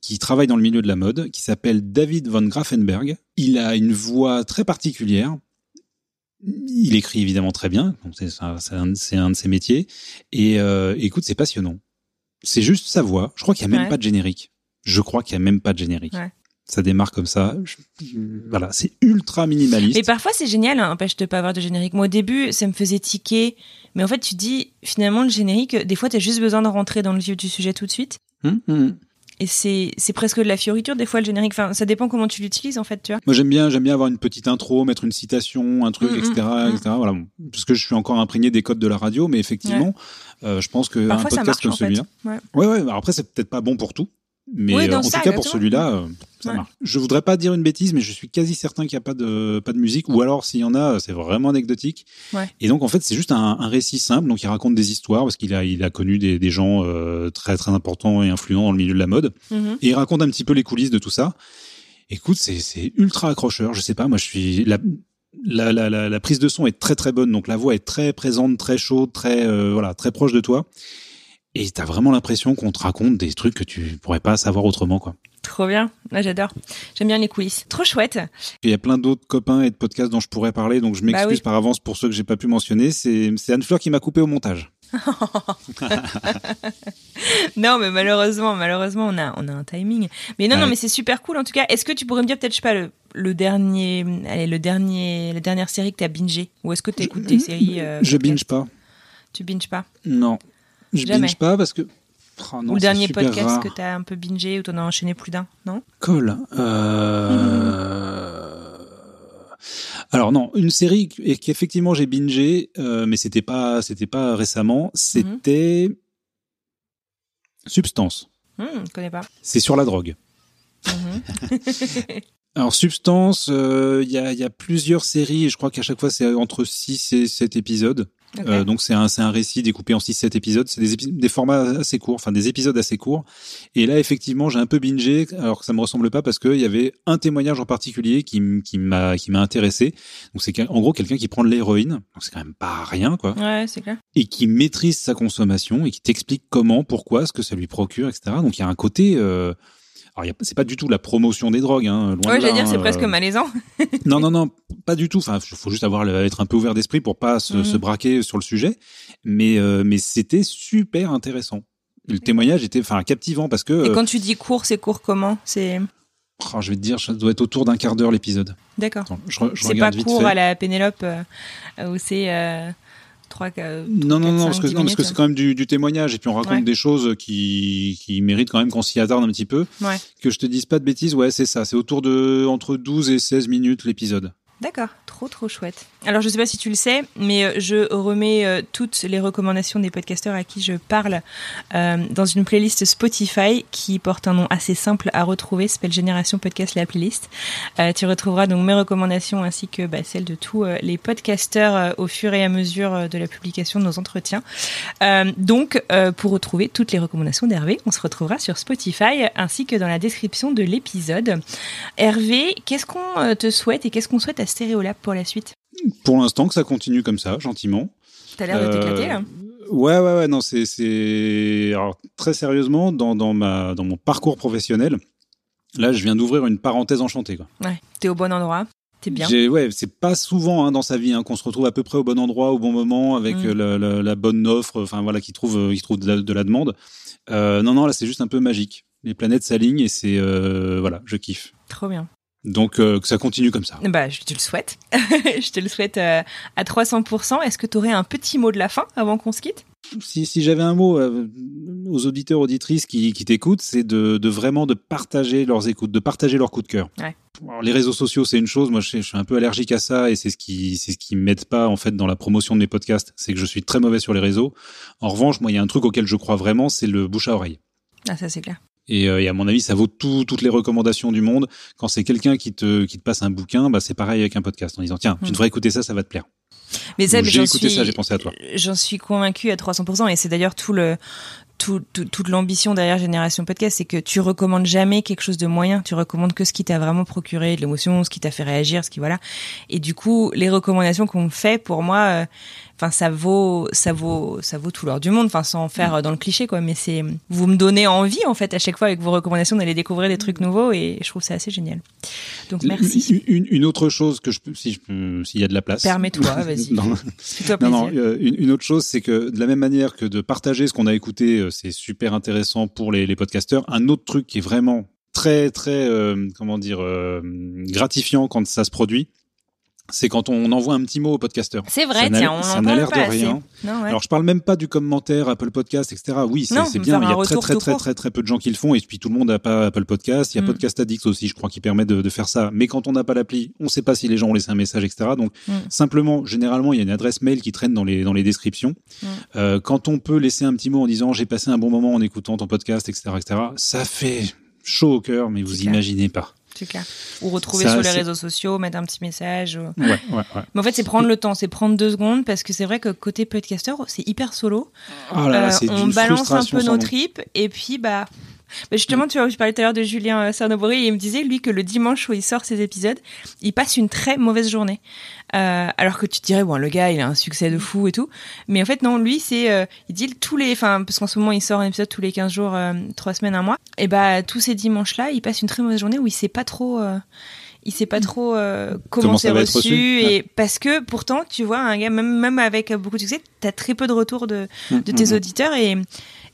qui travaille dans le milieu de la mode, qui s'appelle David von Grafenberg. Il a une voix très particulière. Il écrit évidemment très bien. C'est un, un de ses métiers. Et euh, écoute, c'est passionnant. C'est juste sa voix. Je crois qu'il n'y a même Ouais. pas de générique. Je crois qu'il n'y a même pas de générique. Ouais. Ça démarre comme ça. Je- voilà, c'est ultra minimaliste. Mais parfois c'est génial, hein, empêche de pas avoir de générique. Moi au début ça me faisait tiquer, mais en fait tu dis finalement le générique, des fois t'as juste besoin de rentrer dans le vif du sujet tout de suite. Hum, hum. Et c'est c'est presque de la fioriture des fois le générique. Enfin ça dépend comment tu l'utilises en fait, tu vois. Moi j'aime bien, j'aime bien avoir une petite intro, mettre une citation, un truc, etc., mm, etc. Voilà, parce que je suis encore imprégné des codes de la radio, mais effectivement, euh, je pense que Parfois un podcast marche comme celui-là, Ouais. ouais, ouais. alors après c'est peut-être pas bon pour tout, mais Oui, euh, en tout cas pour celui-là, euh, ça Ouais. marche. Je voudrais pas dire une bêtise, mais je suis quasi certain qu'il y a pas de pas de musique, ou alors s'il y en a, c'est vraiment anecdotique. Ouais. Et donc en fait c'est juste un, un récit simple, donc il raconte des histoires parce qu'il a il a connu des, des gens euh, très très importants et influents dans le milieu de la mode. Mhm. Et il raconte un petit peu les coulisses de tout ça. Écoute, c'est, c'est ultra accrocheur. Je sais pas, moi je suis la, la, la, la, la prise de son est très très bonne, donc la voix est très présente, très chaude, très euh, voilà, très proche de toi. Et t'as vraiment l'impression qu'on te raconte des trucs que tu pourrais pas savoir autrement, quoi. Trop bien, ouais, j'adore. J'aime bien les coulisses. Trop chouette. Il y a plein d'autres copains et de podcasts dont je pourrais parler, donc je m'excuse Bah oui. par avance pour ceux que j'ai pas pu mentionner. C'est, c'est Anne Fleur qui m'a coupé au montage. Non, mais malheureusement, malheureusement, on a, on a un timing. Mais non, Ouais. non, mais c'est super cool. En tout cas, est-ce que tu pourrais me dire peut-être, je sais pas, le, le dernier, allez, le dernier, la dernière série que t'as bingé? Ou est-ce que tu écoutes des séries euh, je binge pas. Tu binges pas? Non, je Jamais. binge pas parce que. Oh non, Ou le dernier podcast rare. que t'as un peu bingé ou t'en as enchaîné plus d'un, non? Cole. Euh... Alors non, une série qui qu'effectivement j'ai bingé, euh, mais c'était pas, c'était pas récemment. C'était Substance. Hum, Je connais pas. C'est sur la drogue. Mhm. Alors Substance, euh, il y, a, il y a plusieurs séries. et Je crois qu'à chaque fois c'est entre 6 et 7 épisodes. Euh, donc c'est un, c'est un récit découpé en 6-7 épisodes. C'est des, épi- des formats assez courts, enfin des épisodes assez courts. Et là effectivement j'ai un peu bingé, alors que ça me ressemble pas parce qu'il y avait un témoignage en particulier qui, qui m'a qui m'a intéressé. Donc c'est en gros quelqu'un qui prend de l'héroïne, donc c'est quand même pas rien quoi, Ouais, c'est clair. et qui maîtrise sa consommation et qui t'explique comment, pourquoi, ce que ça lui procure, etc. Donc il y a un côté euh, alors, c'est pas du tout la promotion des drogues, hein, loin Ouais, de j'allais là, dire, c'est hein, presque euh, malaisant. non, non, non, pas du tout. Enfin, il faut juste avoir le- être un peu ouvert d'esprit pour pas se, Mhm. se braquer sur le sujet. Mais, euh, mais c'était super intéressant. Le témoignage était, enfin, captivant parce que, Et euh, quand tu dis court, c'est court comment? C'est oh, je vais te dire, ça doit être autour d'un quart d'heure l'épisode. d'accord. Je, je C'est pas court à la Pénélope euh, où c'est euh, euh, Non, non, non, parce que, dix non, parce que minutes. c'est quand même du, du témoignage et puis on raconte Ouais. des choses qui, qui méritent quand même qu'on s'y attarde un petit peu. Ouais. Que je te dise pas de bêtises, ouais, c'est ça. C'est autour de entre 12 et 16 minutes l'épisode. D'accord, trop trop chouette. Alors je sais pas si tu le sais, mais euh, je remets euh, toutes les recommandations des podcasteurs à qui je parle euh, dans une playlist Spotify qui porte un nom assez simple à retrouver, s'appelle Génération Podcast la playlist. Tu retrouveras donc mes recommandations ainsi que bah, celles de tous les podcasteurs au fur et à mesure de la publication de nos entretiens. Donc pour retrouver toutes les recommandations d'Hervé, on se retrouvera sur Spotify ainsi que dans la description de l'épisode. Hervé, qu'est-ce qu'on te souhaite et qu'est-ce qu'on souhaite à Stéréolab pour la suite Pour l'instant, que ça continue comme ça, gentiment. T'as l'air de Euh, t'éclater là. Ouais, ouais, ouais, non, c'est, alors très sérieusement, dans, dans ma, dans mon parcours professionnel, là, je viens d'ouvrir une parenthèse enchantée, quoi. Ouais, t'es au bon endroit, t'es bien. Ouais, c'est pas souvent hein, dans sa vie hein, qu'on se retrouve à peu près au bon endroit, au bon moment, avec Mm. euh, la, la- la bonne offre, enfin voilà, qui trouve, euh, qui trouve de la, de la demande. Euh, non, non, là, c'est juste un peu magique. Les planètes s'alignent et c'est, euh, voilà, je kiffe. Trop bien. Donc euh, que ça continue comme ça. Bah, je te le souhaite. je te le souhaite euh, à 300%. Est-ce que t'aurais un petit mot de la fin avant qu'on se quitte? Si, si j'avais un mot euh, aux auditeurs auditrices qui, qui t'écoutent, c'est de, de vraiment de partager leurs écoutes, de partager leur coup de cœur. Ouais. Alors, les réseaux sociaux, c'est une chose. Moi, je, suis- je suis un peu allergique à ça et c'est ce qui c'est ce qui m'aide pas en fait dans la promotion de mes podcasts. C'est que je suis très mauvais sur les réseaux. En revanche, moi, il y a un truc auquel je crois vraiment, c'est le bouche à oreille. Ah, ça c'est clair. Et, euh, et à mon avis, ça vaut tout- toutes les recommandations du monde. Quand c'est quelqu'un qui te, qui te passe un bouquin, bah, c'est pareil avec un podcast en disant tiens, tu Mm. devrais écouter ça, ça va te plaire. Mais ça, j'ai j'en écouté suis, ça, j'ai pensé à toi. J'en suis convaincue à 300%, et c'est d'ailleurs tout le, tout, tout- toute l'ambition derrière Génération Podcast, c'est que tu recommandes jamais quelque chose de moyen. Tu recommandes que ce qui t'a vraiment procuré de l'émotion, ce qui t'a fait réagir, ce qui voilà. Et du coup, les recommandations qu'on fait, pour moi, euh, enfin, ça vaut, ça vaut, ça vaut tout l'or du monde. Enfin, sans faire euh, dans le cliché, quoi. Mais c'est, vous me donnez envie, en fait, à chaque fois avec vos recommandations d'aller découvrir des trucs nouveaux, et je trouve ça assez génial. Donc, merci. Une, autre chose que je peux, si je peux, s'il y a de la place. Permets-toi, vas-y. Non. Non, euh, une, une autre chose, c'est que de la même manière que de partager ce qu'on a écouté, euh, c'est super intéressant pour les, les podcasteurs. Un autre truc qui est vraiment très, très, euh, comment dire, euh, gratifiant quand ça se produit, c'est quand on envoie un petit mot au podcasteur. C'est vrai, Ça tiens, on ça en n'a parle l'air pas de rien. Non, ouais. Alors je parle même pas du commentaire Apple Podcast, etc. Oui, c'est bien. Il y a très très très très très peu de gens qui le font et puis tout le monde n'a pas Apple Podcast. Il y a Mm. Podcast Addict aussi, je crois, qui permet de, de faire ça. Mais quand on n'a pas l'appli, on ne sait pas si les gens ont laissé un message, etc. Donc Mm. simplement, généralement, il y a une adresse mail qui traîne dans les dans les descriptions. Mm. Euh, quand on peut laisser un petit mot en disant j'ai passé un bon moment en écoutant ton podcast, etc., etc. Ça fait chaud au cœur, mais vous clair. imaginez pas. Ou retrouver Ça, sur les réseaux sociaux, mettre un petit message. ou- Ouais, ouais, ouais. Mais en fait, c'est prendre le temps, c'est prendre deux secondes parce que c'est vrai que côté podcaster, c'est hyper solo. Oh là là, Euh, on balance un peu nos tripes et puis bah. Bah justement, tu vois, je parlais tout à l'heure de Julien euh, Cernobori et il me disait, lui, que le dimanche où il sort ses épisodes, il passe une très mauvaise journée. Euh, alors que tu te dirais, bon, le gars, il a un succès de fou et tout. Mais en fait, non, lui, c'est, euh, il dit tous les, enfin, parce qu'en ce moment, il sort un épisode tous les 15 jours, euh, 3 semaines, un mois. Et bah, tous ces dimanches-là, il passe une très mauvaise journée où il sait pas trop, euh, il sait pas trop euh, comment, Comment c'est reçu, reçu, et parce que pourtant tu vois un gars même même avec beaucoup de succès t'as très peu de retours de, de tes auditeurs et,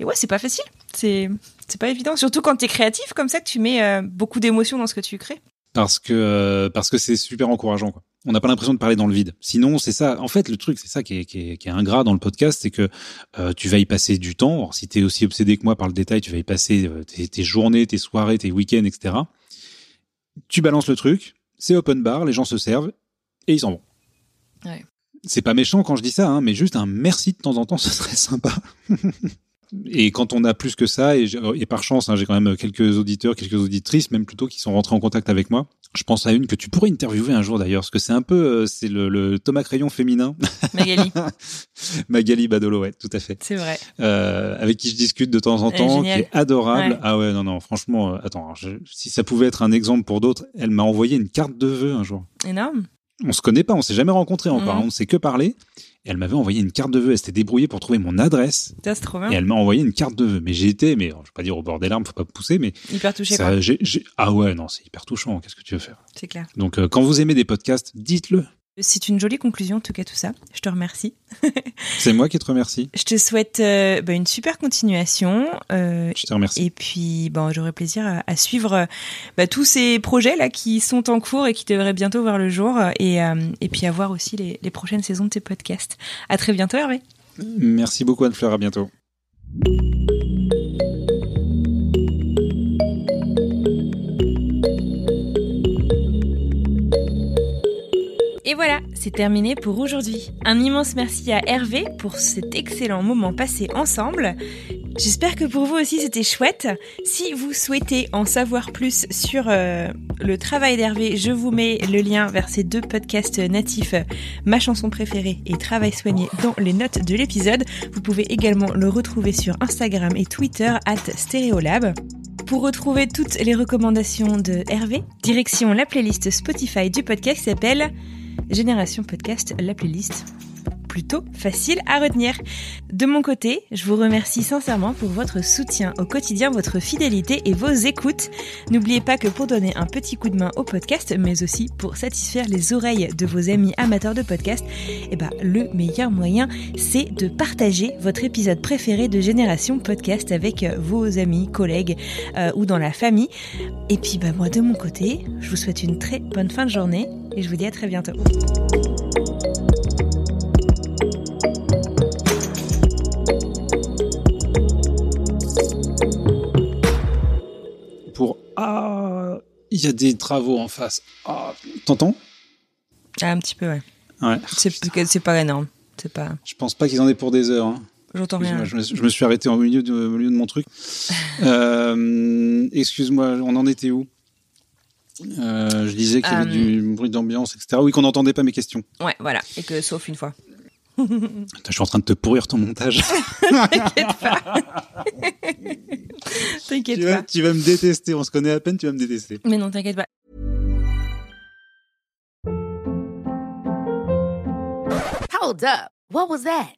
et ouais c'est pas facile. C'est c'est pas évident surtout quand t'es créatif comme ça que tu mets euh, beaucoup d'émotions dans ce que tu crées parce que euh, parce que c'est super encourageant quoi. On n'a pas l'impression de parler dans le vide. Sinon, c'est ça. En fait, le truc, c'est ça qui est, qui, est, qui est ingrat dans le podcast, c'est que euh, tu vas y passer du temps. Alors, si tu es aussi obsédé que moi par le détail, tu vas y passer euh, tes, tes journées, tes soirées, tes week-ends, etc. Tu balances le truc, c'est open bar, les gens se servent et ils s'en vont. Ouais. C'est pas méchant quand je dis ça, hein, mais juste un merci de temps en temps, ce serait sympa. Et quand on a plus que ça, et, par chance, hein, j'ai quand même quelques auditeurs, quelques auditrices, même plutôt, qui sont rentrés en contact avec moi. Je pense à une que tu pourrais interviewer un jour d'ailleurs, parce que c'est un peu, euh, c'est le, le Thomas Crayon féminin, Magali Magali Badolo, ouais, tout à fait, c'est vrai euh, avec qui je discute de temps en temps, qui est adorable. Ouais. Ah ouais, non, non, franchement, euh, attends, je- si ça pouvait être un exemple pour d'autres, elle m'a envoyé une carte de vœux un jour. énorme On se connaît pas, on s'est jamais rencontrés encore, Mhm. hein, on ne sait que parler. Et elle m'avait envoyé une carte de vœux, elle s'était débrouillée pour trouver mon adresse. c'est trop bien Et elle m'a envoyé une carte de vœux. Mais j'ai été, mais je vais pas dire au bord des larmes, faut pas pousser, mais hyper touché ça, quoi ah ouais, non, c'est hyper touchant. Qu'est-ce que tu veux faire? C'est clair Donc, euh, quand vous aimez des podcasts, dites-le. C'est une jolie conclusion en tout cas tout ça je te remercie C'est moi qui te remercie. je te souhaite euh, bah, une super continuation euh, Je te remercie. Et puis, bon, j'aurai plaisir à, à suivre euh, bah, tous ces projets là qui sont en cours et qui devraient bientôt voir le jour, et, euh, et puis à voir aussi les, les prochaines saisons de tes podcasts. À très bientôt, Hervé. Merci beaucoup, Anne-Fleur. À bientôt. Et voilà, c'est terminé pour aujourd'hui. Un immense merci à Hervé pour cet excellent moment passé ensemble. J'espère que pour vous aussi c'était chouette. Si vous souhaitez en savoir plus sur euh, le travail d'Hervé, je vous mets le lien vers ces deux podcasts natifs, Ma chanson préférée et Travail soigné dans les notes de l'épisode. Vous pouvez également le retrouver sur Instagram et Twitter at Stereolab. Pour retrouver toutes les recommandations de Hervé, direction la playlist Spotify du podcast s'appelle Génération Podcast, la playlist. Plutôt facile à retenir. De mon côté, je vous remercie sincèrement pour votre soutien au quotidien, votre fidélité et vos écoutes. N'oubliez pas que pour donner un petit coup de main au podcast, mais aussi pour satisfaire les oreilles de vos amis amateurs de podcast, eh ben, le meilleur moyen, c'est de partager votre épisode préféré de Génération Podcast avec euh, vos amis, collègues euh, ou dans la famille. Et puis, bah, moi, de mon côté, je vous souhaite une très bonne fin de journée et je vous dis à très bientôt. Il y a des travaux en face. Ah, t'entends? Ah, un petit peu, ouais. Ouais. C'est pas énorme. C'est pas. Je pense pas qu'ils en aient pour des heures. hein. J'entends rien. Je, me- je me suis arrêté au milieu de, au milieu de mon truc. Euh, Excuse-moi, on en était où? Euh, je disais qu'il y avait Euh, du bruit d'ambiance, etc. Oui, qu'on n'entendait pas mes questions. Ouais, voilà. Et que sauf une fois. Je suis en train de te pourrir ton montage. T'inquiète tu, vas, pas. tu vas me détester. On se connaît à peine, tu vas me détester. Mais non, t'inquiète pas. Hold up. What was that?